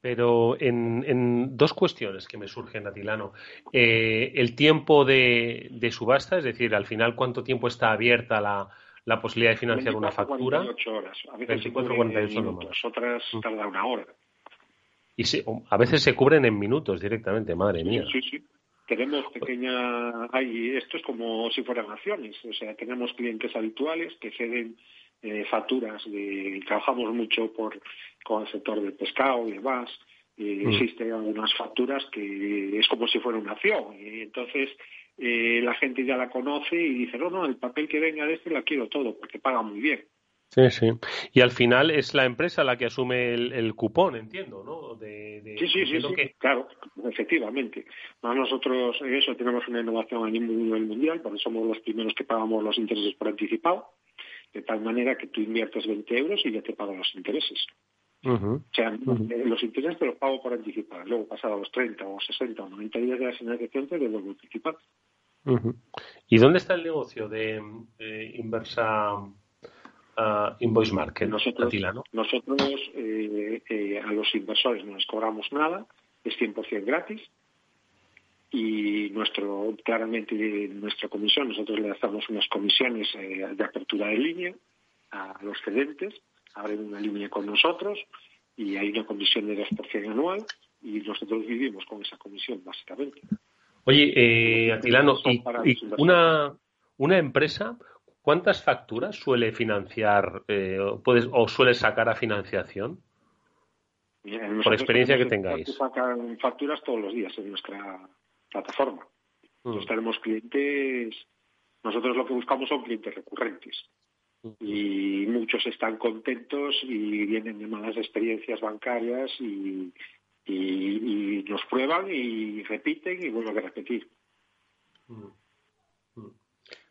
Pero en, dos cuestiones que me surgen, Atilano. Eh, el tiempo de, subasta, es decir, al final, ¿cuánto tiempo está abierta la, la posibilidad de financiar una factura? 48 horas. A veces 24, 48 minutos, otras mm. tarda una hora. Y a veces se cubren en minutos directamente, madre mía. Sí, sí. Tenemos pequeña. Hay, esto es como si fueran acciones. O sea, tenemos clientes habituales que ceden eh, facturas. De, trabajamos mucho por, con el sector del pescado y demás. Mm. Existen algunas facturas que es como si fuera una acción. Y entonces eh, la gente ya la conoce y dice, no, no, el papel que venga de este la quiero todo porque paga muy bien. Sí, sí. Y al final es la empresa la que asume el, cupón, entiendo, ¿no? De, sí, sí, sí, claro, efectivamente. Nosotros en eso tenemos una innovación a nivel mundial, porque somos los primeros que pagamos los intereses por anticipado, de tal manera que tú inviertes 20 euros y ya te pagan los intereses. O sea, eh, los intereses te los pago por anticipado. Luego, pasado los 30 o 60 o 90 días de la financiación, te devuelvo anticipado. ¿Y dónde está el negocio de eh, Inversa Invoice Market? Nosotros, nosotros eh, eh, a los inversores no les cobramos nada, es 100% gratis y nuestro claramente nuestra comisión, nosotros le damos unas comisiones de apertura de línea a los cedentes, abren una línea con nosotros y hay una comisión de 2% anual y nosotros vivimos con esa comisión básicamente. Oye, eh, Atilano, y, una, una empresa, ¿cuántas facturas suele financiar eh, puedes, o suele sacar a financiación? Por experiencia que tengáis. Sacan facturas todos los días en nuestra plataforma. Mm. tenemos clientes, nosotros lo que buscamos son clientes recurrentes. Mm. Y muchos están contentos y vienen de malas experiencias bancarias y, y, nos prueban y repiten y vuelven a repetir.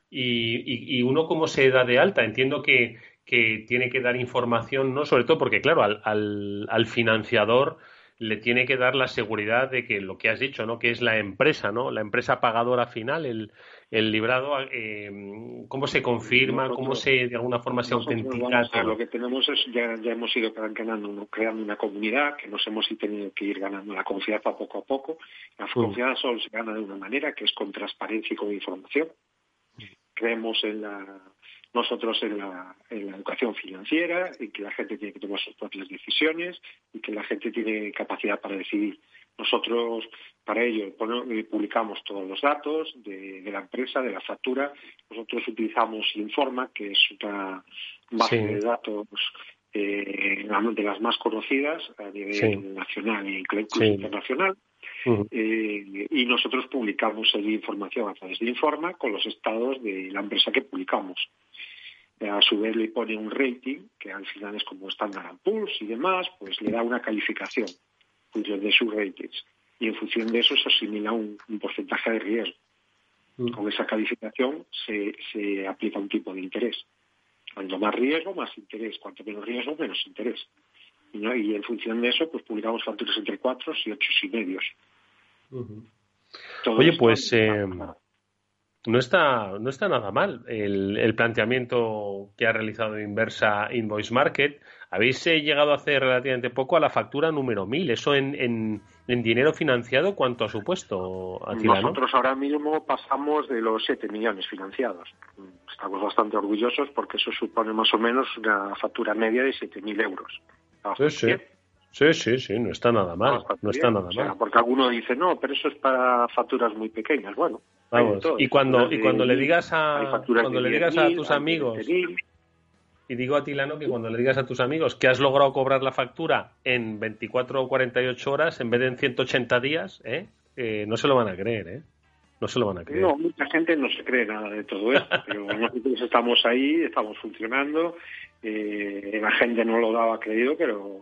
¿Y, y, uno cómo se da de alta? Entiendo que, que, tiene que dar información, ¿no? Sobre todo porque, claro, al, al, al financiador le tiene que dar la seguridad de que lo que has dicho, ¿no? Que es la empresa, ¿no? La empresa pagadora final, el, el librado, eh, ¿cómo se confirma? ¿Cómo se, de alguna forma, se autentica? lo que tenemos es, ya, ya hemos ido ganando, creando una comunidad que nos hemos tenido que ir ganando la confianza poco a poco. La mm. confianza solo se gana de una manera, que es con transparencia y con información. Creemos en la, nosotros en la, en la educación financiera, en que la gente tiene que tomar sus propias decisiones y que la gente tiene capacidad para decidir. Nosotros, para ello, eh, publicamos todos los datos de, la empresa, de la factura. Nosotros utilizamos Informa, que es una base de datos eh, de las más conocidas a nivel nacional e incluso internacional. Eh, y nosotros publicamos la información a través de Informa con los estados de la empresa que publicamos. A su vez le pone un rating, que al final es como Standard Poor's y demás, pues le da una calificación función de sus ratings. Y en función de eso se asimila un, porcentaje de riesgo. Con esa calificación se, se aplica un tipo de interés. Cuanto más riesgo, más interés. Cuanto menos riesgo, menos interés. Y, y en función de eso, pues publicamos facturas entre cuatro y ocho y medios. Oye, pues eh, no está, no está nada mal el, el, planteamiento que ha realizado Inversa Invoice Market habéis eh, llegado a hacer relativamente poco a la factura número 1000. ¿Eso en, en, dinero financiado cuánto ha supuesto, Nosotros ahora mismo pasamos de los 7 millones financiados. Estamos bastante orgullosos porque eso supone más o menos una factura media de 7.000 euros. Sí, sí. Sí, sí, sí, no está nada mal. No está nada mal. porque alguno dice, no, pero eso es para facturas muy pequeñas. Bueno, y cuando, y cuando le digas a, cuando le digas a tus amigos y digo a Tilano que cuando le digas a tus amigos que has logrado cobrar la factura en 24 o 48 horas en vez de en 180 días, ¿eh? ¿eh? no se lo van a creer, ¿eh? No se lo van a creer. No, mucha gente no se cree nada de todo esto, pero nosotros estamos ahí, estamos funcionando, eh, la gente no lo daba creído, pero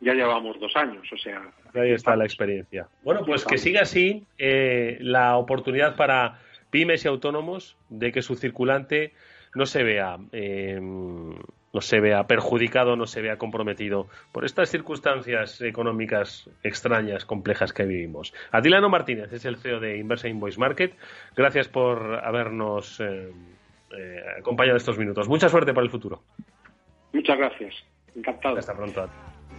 ya llevamos dos años, o sea... Ahí está la experiencia. Bueno, pues que siga así eh, la oportunidad para pymes y autónomos de que su circulante no se vea em, no se vea perjudicado, no se vea comprometido por estas circunstancias económicas extrañas, complejas que vivimos. Atilano Martínez es el CEO de Inversa Invoice Market. Gracias por habernos eh, eh, acompañado estos minutos. Mucha suerte para el futuro. Muchas gracias. Encantado. Hasta pronto.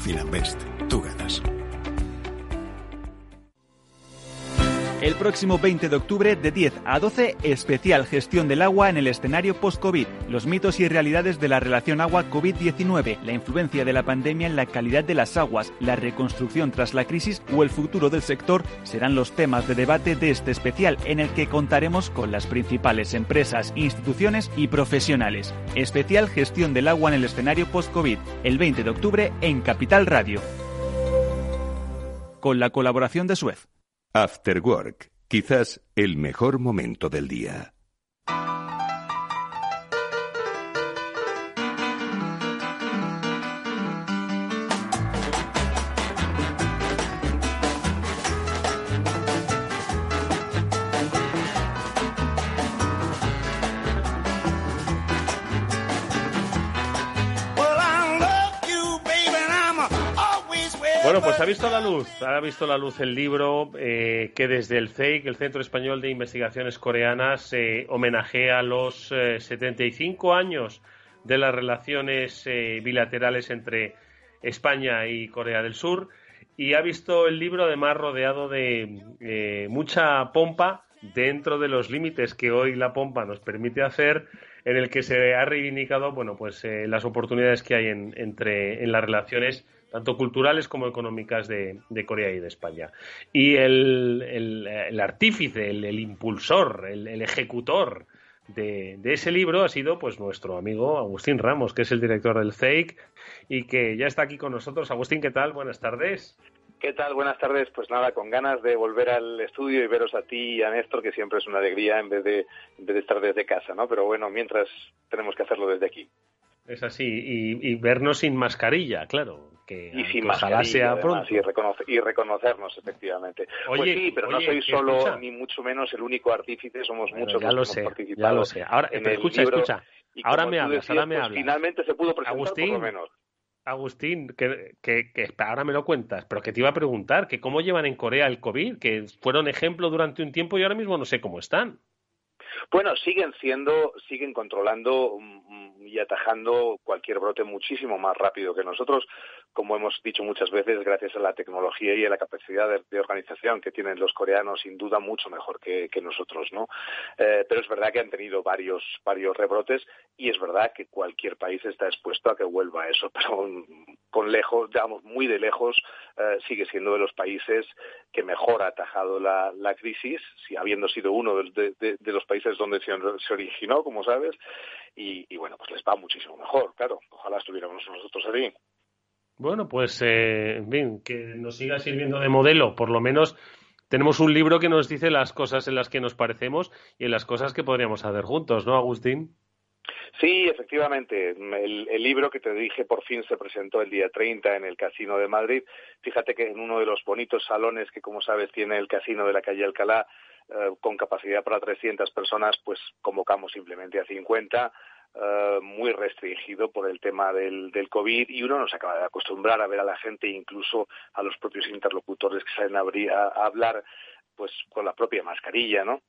Finanbest, tú ganas. El próximo 20 de octubre de 10 a 12, especial gestión del agua en el escenario post-COVID, los mitos y realidades de la relación agua-COVID-19, la influencia de la pandemia en la calidad de las aguas, la reconstrucción tras la crisis o el futuro del sector serán los temas de debate de este especial en el que contaremos con las principales empresas, instituciones y profesionales. Especial gestión del agua en el escenario post-COVID, el 20 de octubre en Capital Radio. Con la colaboración de Suez. After Work, quizás el mejor momento del día. Bueno, pues ha visto la luz, ha visto la luz el libro eh, que desde el CEIC, el Centro Español de Investigaciones Coreanas, eh, homenajea los 75 eh, años de las relaciones bilaterales entre España y Corea del Sur. Y ha visto el libro además rodeado de mucha pompa dentro de los límites que hoy la pompa nos permite hacer en el que se ha reivindicado bueno pues las oportunidades que hay entre en las relaciones tanto culturales como económicas de, Corea y de España. Y el, artífice, el, impulsor, el, ejecutor de, ese libro ha sido pues nuestro amigo Agustín Ramos, que es el director del CEIC y que ya está aquí con nosotros. Agustín, ¿qué tal? Buenas tardes. ¿Qué tal? Buenas tardes. Pues nada, con ganas de volver al estudio y veros a ti y a Néstor, que siempre es una alegría en vez de, en vez de estar desde casa, ¿no? Pero bueno, mientras tenemos que hacerlo desde aquí. Es así, y, vernos sin mascarilla, claro. Que, y sin mascarilla, sea pronto. y, reconocernos, efectivamente. Pues oye, sí, pero no soy solo, ni mucho menos, el único artífice, somos muchos ya los lo que hemos sé, Ya lo sé. Ahora, escucha, escucha. Ahora me hablas, ahora me pues hablas. Finalmente se pudo presentar Agustín, por lo menos. Agustín, que, que, que, ahora me lo cuentas, pero que te iba a preguntar, que cómo llevan en Corea el COVID, que fueron ejemplo durante un tiempo y ahora mismo no sé cómo están. Bueno, siguen siendo, siguen controlando mm, y atajando cualquier brote muchísimo más rápido que nosotros, como hemos dicho muchas veces, gracias a la tecnología y a la capacidad de, organización que tienen los coreanos, sin duda mucho mejor que, nosotros, ¿no? Eh, pero es verdad que han tenido varios, varios rebrotes y es verdad que cualquier país está expuesto a que vuelva a eso, pero con lejos, digamos, muy de lejos, eh, sigue siendo de los países que mejor ha atajado la, crisis, si habiendo sido uno de, de los países donde se, originó, como sabes, y, bueno, pues les va muchísimo mejor, claro. Ojalá estuviéramos nosotros ahí. Bueno, pues, eh, bien, que nos siga sirviendo de modelo, por lo menos tenemos un libro que nos dice las cosas en las que nos parecemos y en las cosas que podríamos hacer juntos, ¿no, Agustín? Sí, efectivamente. El, el, libro que te dije por fin se presentó el día 30 en el Casino de Madrid. Fíjate que en uno de los bonitos salones que, como sabes, tiene el Casino de la calle Alcalá, eh, con capacidad para 300 personas, pues convocamos simplemente a 50. Eh, muy restringido por el tema del, del COVID y uno no se acaba de acostumbrar a ver a la gente, incluso a los propios interlocutores que salen a, hablar pues con la propia mascarilla, ¿no?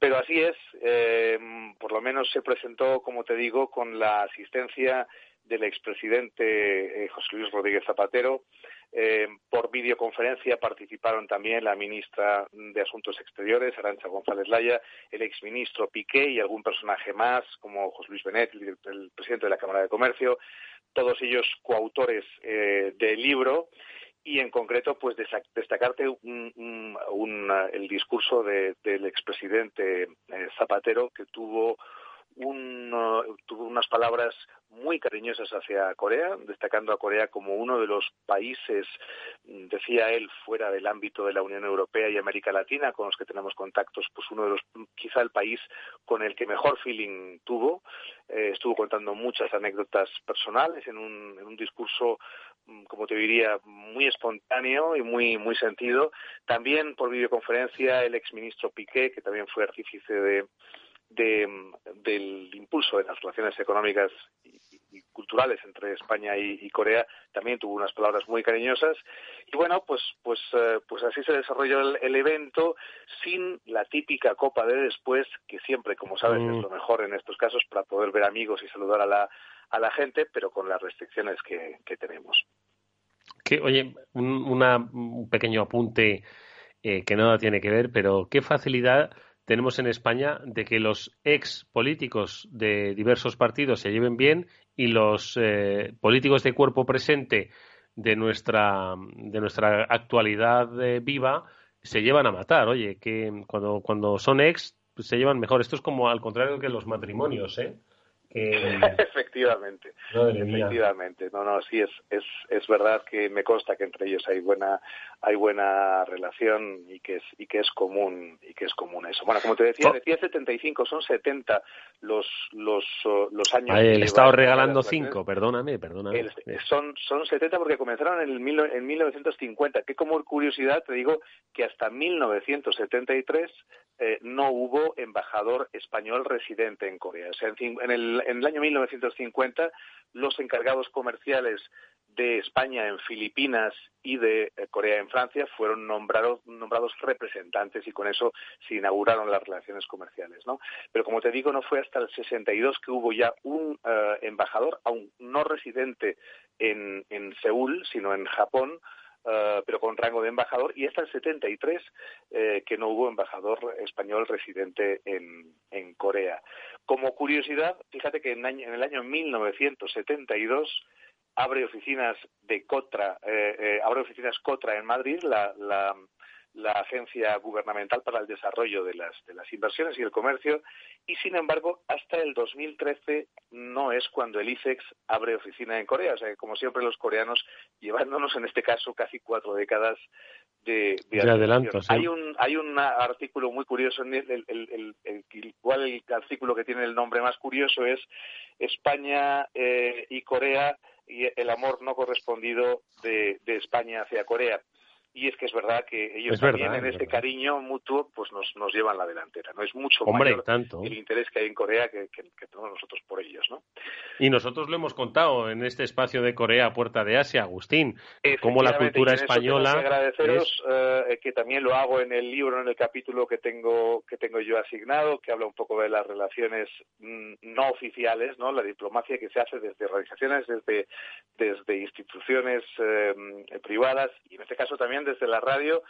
Pero así es, eh, por lo menos se presentó, como te digo, con la asistencia del expresidente José Luis Rodríguez Zapatero, eh, por videoconferencia participaron también la ministra de Asuntos Exteriores, Arancha González Laya, el exministro Piqué y algún personaje más, como José Luis Benet, el, presidente de la Cámara de Comercio, todos ellos coautores eh, del libro. Y en concreto pues destacarte el discurso del expresidente eh, Zapatero que tuvo un, tuvo unas palabras muy cariñosas hacia Corea, destacando a Corea como uno de los países, mm, decía él, fuera del ámbito de la Unión Europea y América Latina, con los que tenemos contactos, pues uno de los, quizá el país con el que mejor feeling tuvo. Eh, estuvo contando muchas anécdotas personales en un, en un discurso mm, como te diría, muy espontáneo y muy muy sentido. También por videoconferencia el exministro Piqué, que también fue artífice de, del impulso de las relaciones económicas y, culturales entre España y, Corea también tuvo unas palabras muy cariñosas y bueno pues pues eh, pues así se desarrolló el, evento sin la típica copa de después que siempre como sabes es mm. lo mejor en estos casos para poder ver amigos y saludar a la a la gente pero con las restricciones que, tenemos que oye un, pequeño apunte eh, que nada tiene que ver pero qué facilidad tenemos en España de que los ex políticos de diversos partidos se lleven bien y los eh, políticos de cuerpo presente de nuestra, de nuestra actualidad eh, viva se llevan a matar. Oye, que cuando, cuando son ex pues se llevan mejor. Esto es como al contrario que los matrimonios, ¿eh? efectivamente efectivamente. No no sí es, es es verdad que me consta que entre ellos hay buena hay buena relación y que es y que es común y que es común eso. Bueno como te decía decía 75 son 70 los los los años Ay, el estado regalando cinco perdóname perdóname. Son son 70 porque comenzaron en el en 1950 que como curiosidad te digo que hasta 1973 eh, no hubo embajador español residente en Corea. O sea en el en el año 1950 los encargados comerciales de España en Filipinas y de eh, Corea en Francia fueron nombrados, nombrados representantes y con eso se inauguraron las relaciones comerciales. ¿no? Pero como te digo, no fue hasta el 62 que hubo ya un eh, embajador, aún no residente en, en Seúl, sino en Japón, eh, pero con rango de embajador, y hasta el 73 eh, que no hubo embajador español residente en, en Corea. Como curiosidad, fíjate que en, en el año 1972 abre oficinas de Cotra, eh, eh, abre oficinas Cotra en Madrid, la, la la Agencia Gubernamental para el Desarrollo de las, de las Inversiones y el Comercio, y sin embargo, hasta el 2013 no es cuando el ICEX abre oficina en Corea. O sea que, como siempre, los coreanos llevándonos, en este caso, casi cuatro décadas de, de, Hay un hay un artículo muy curioso, el, el, el, el, igual el artículo que tiene el nombre más curioso es España eh, y Corea y el amor no correspondido de, de España hacia Corea y es que es verdad que ellos también en este cariño mutuo pues nos, nos llevan la delantera no es mucho mayor el interés que hay en Corea que, tenemos nosotros por ellos no y nosotros lo hemos contado en este espacio de Corea puerta de Asia Agustín como la cultura española agradeceros eh, que también lo hago en el libro en el capítulo que tengo que tengo yo asignado que habla un poco de las relaciones mm, no oficiales no la diplomacia que se hace desde organizaciones desde desde instituciones eh, privadas y en este caso también desde la radio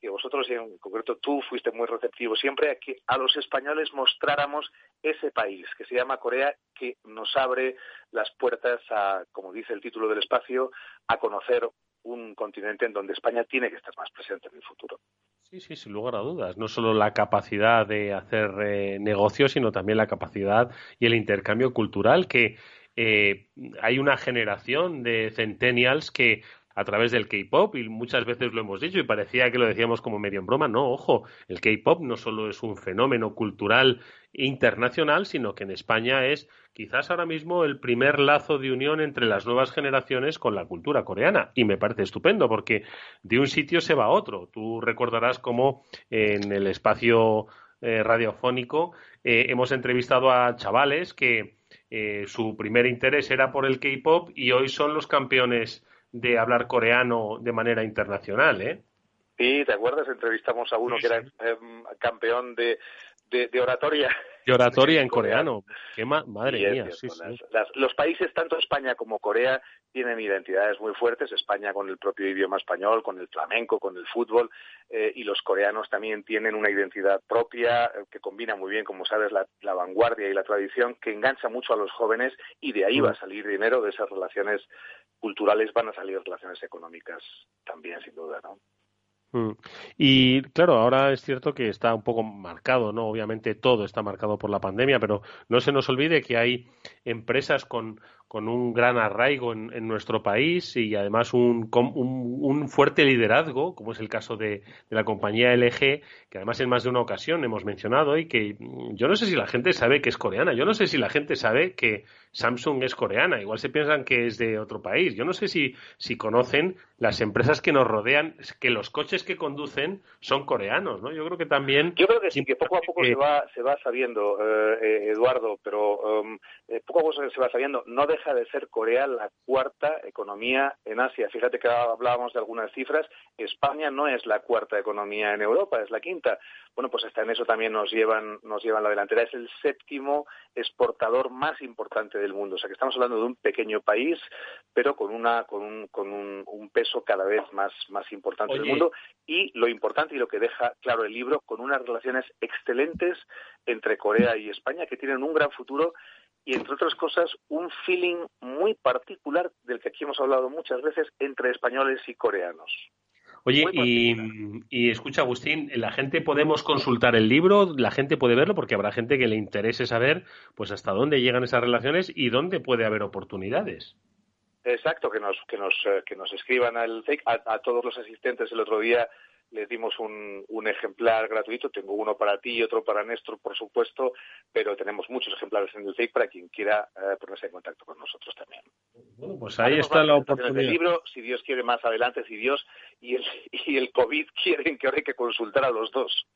que vosotros y en concreto tú fuiste muy receptivo siempre a que a los españoles mostráramos ese país que se llama Corea que nos abre las puertas a, como dice el título del espacio, a conocer un continente en donde España tiene que estar más presente en el futuro. Sí, sí, sin lugar a dudas. No solo la capacidad de hacer eh, negocios, sino también la capacidad y el intercambio cultural que eh, hay una generación de centennials que a través del K-pop y muchas veces lo hemos dicho y parecía que lo decíamos como medio en broma. No, ojo, el K-pop no solo es un fenómeno cultural internacional, sino que en España es quizás ahora mismo el primer lazo de unión entre las nuevas generaciones con la cultura coreana. Y me parece estupendo porque de un sitio se va a otro. Tú recordarás cómo en el espacio eh, radiofónico eh, hemos entrevistado a chavales que eh, su primer interés era por el K-pop y hoy son los campeones de hablar coreano de manera internacional, ¿eh? Sí, ¿te acuerdas? Entrevistamos a uno que era em, campeón de, de, oratoria. De oratoria en coreano. Qué madre mía. Sí, los países, tanto España como Corea, tienen identidades muy fuertes. España con el propio idioma español, con el flamenco, con el fútbol. Eh, y los coreanos también tienen una identidad propia eh, que combina muy bien, como sabes, la, la, vanguardia y la tradición, que engancha mucho a los jóvenes y de ahí va a mm. salir dinero de esas relaciones culturales van a salir relaciones económicas también, sin duda, ¿no? Mm. Y claro, ahora es cierto que está un poco marcado, ¿no? Obviamente todo está marcado por la pandemia, pero no se nos olvide que hay empresas con con un gran arraigo en, nuestro país y además un, un, fuerte liderazgo, como es el caso de, la compañía LG, que además en más de una ocasión hemos mencionado y que yo no sé si la gente sabe que es coreana, yo no sé si la gente sabe que Samsung es coreana, igual se piensan que es de otro país, yo no sé si, si conocen las empresas que nos rodean, que los coches que conducen son coreanos, ¿no? Yo creo que también... Yo creo que sí, que poco a poco se, va, se va sabiendo, eh, eh, Eduardo, pero um, eh, poco a poco se va sabiendo, no deja de ser Corea la cuarta economía en Asia. Fíjate que hablábamos de algunas cifras. España no es la cuarta economía en Europa, es la quinta. Bueno, pues hasta en eso también nos llevan, nos llevan la delantera. Es el séptimo exportador más importante del mundo. O sea que estamos hablando de un pequeño país, pero con una, con un, con un, peso cada vez más, más importante del mundo. Y lo importante y lo que deja claro el libro, con unas relaciones excelentes entre Corea y España que tienen un gran futuro y, entre otras cosas, un feeling muy particular del que aquí hemos hablado muchas veces entre españoles y coreanos. Oye, y, escucha, Agustín, ¿la gente podemos consultar el libro? ¿La gente puede verlo? Porque habrá gente que le interese saber pues hasta dónde llegan esas relaciones y dónde puede haber oportunidades. Exacto, que nos, que nos, eh, que nos escriban al a, a todos los asistentes el otro día les dimos un, un, ejemplar gratuito. Tengo uno para ti y otro para Néstor, por supuesto, pero tenemos muchos ejemplares en el FAKE para quien quiera eh, ponerse en contacto con nosotros también. Bueno, pues ahí está la oportunidad. Del libro, si Dios quiere más adelante, si Dios y el, y el COVID quieren que ahora hay que consultar a los dos.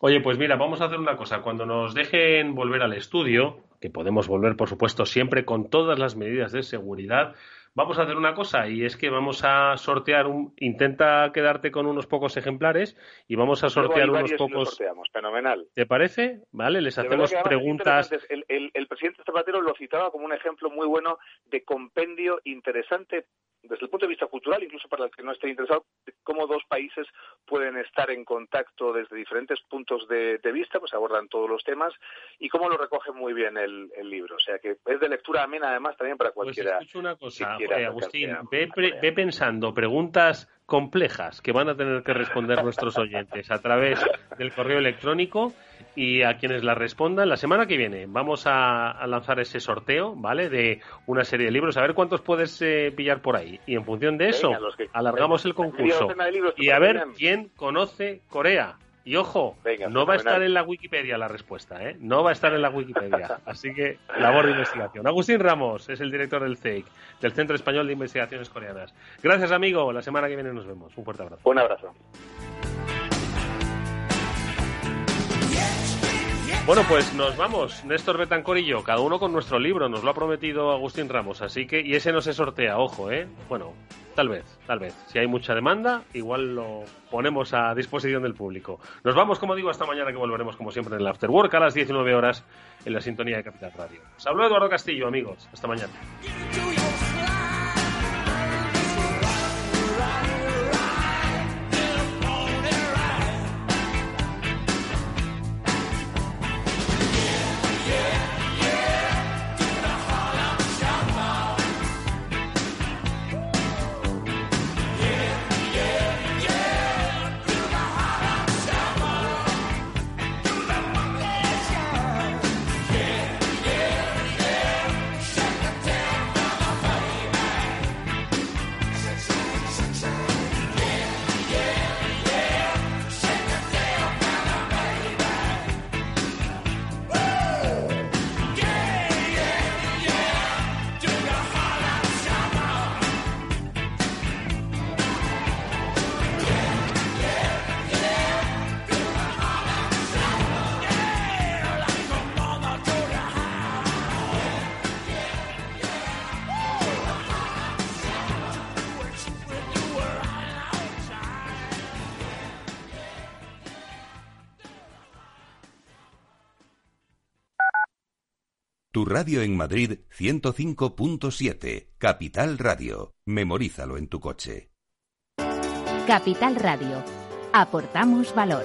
Oye, pues mira, vamos a hacer una cosa. Cuando nos dejen volver al estudio, que podemos volver, por supuesto, siempre con todas las medidas de seguridad, vamos a hacer una cosa y es que vamos a sortear un intenta quedarte con unos pocos ejemplares y vamos a sortear unos pocos. fenomenal. ¿te parece? vale les hacemos preguntas. el, el, el, presidente Zapatero lo citaba como un ejemplo muy bueno de compendio interesante desde el punto de vista cultural, incluso para el que no esté interesado, cómo dos países pueden estar en contacto desde diferentes puntos de, vista, pues abordan todos los temas y cómo lo recoge muy bien el, libro. O sea que es de lectura amena además también para pues cualquiera. Pues una cosa, Agustín, ve pensando preguntas complejas que van a tener que responder nuestros oyentes a través del correo electrónico y a quienes la respondan la semana que viene vamos a, lanzar ese sorteo, ¿vale? De una serie de libros, a ver cuántos puedes eh, pillar por ahí. Y en función de eso, alargamos el concurso. Y a ver quién conoce Corea. Y ojo, no va a estar en la Wikipedia la respuesta, ¿eh? No va a estar en la Wikipedia. Así que labor de investigación. Agustín Ramos es el director del CEIC, del Centro Español de Investigaciones Coreanas. Gracias, amigo. La semana que viene nos vemos. Un fuerte abrazo. Un abrazo. Bueno, pues nos vamos, Néstor Betancor y yo, cada uno con nuestro libro, nos lo ha prometido Agustín Ramos, así que, y ese no se sortea, ojo, ¿eh? Bueno, tal vez, tal vez. Si hay mucha demanda, igual lo ponemos a disposición del público. Nos vamos, como digo, hasta mañana que volveremos, como siempre, en el After Work a las 19 horas en la sintonía de Capital Radio. Os habló Eduardo Castillo, amigos. Hasta mañana. Radio en Madrid 105.7, Capital Radio. Memorízalo en tu coche. Capital Radio. Aportamos valor.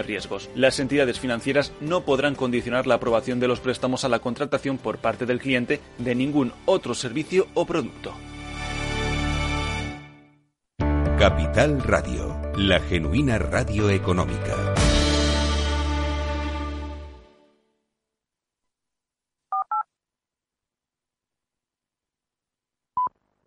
y riesgo. Las entidades financieras no podrán condicionar la aprobación de los préstamos a la contratación por parte del cliente de ningún otro servicio o producto. Capital Radio, la genuina radio económica.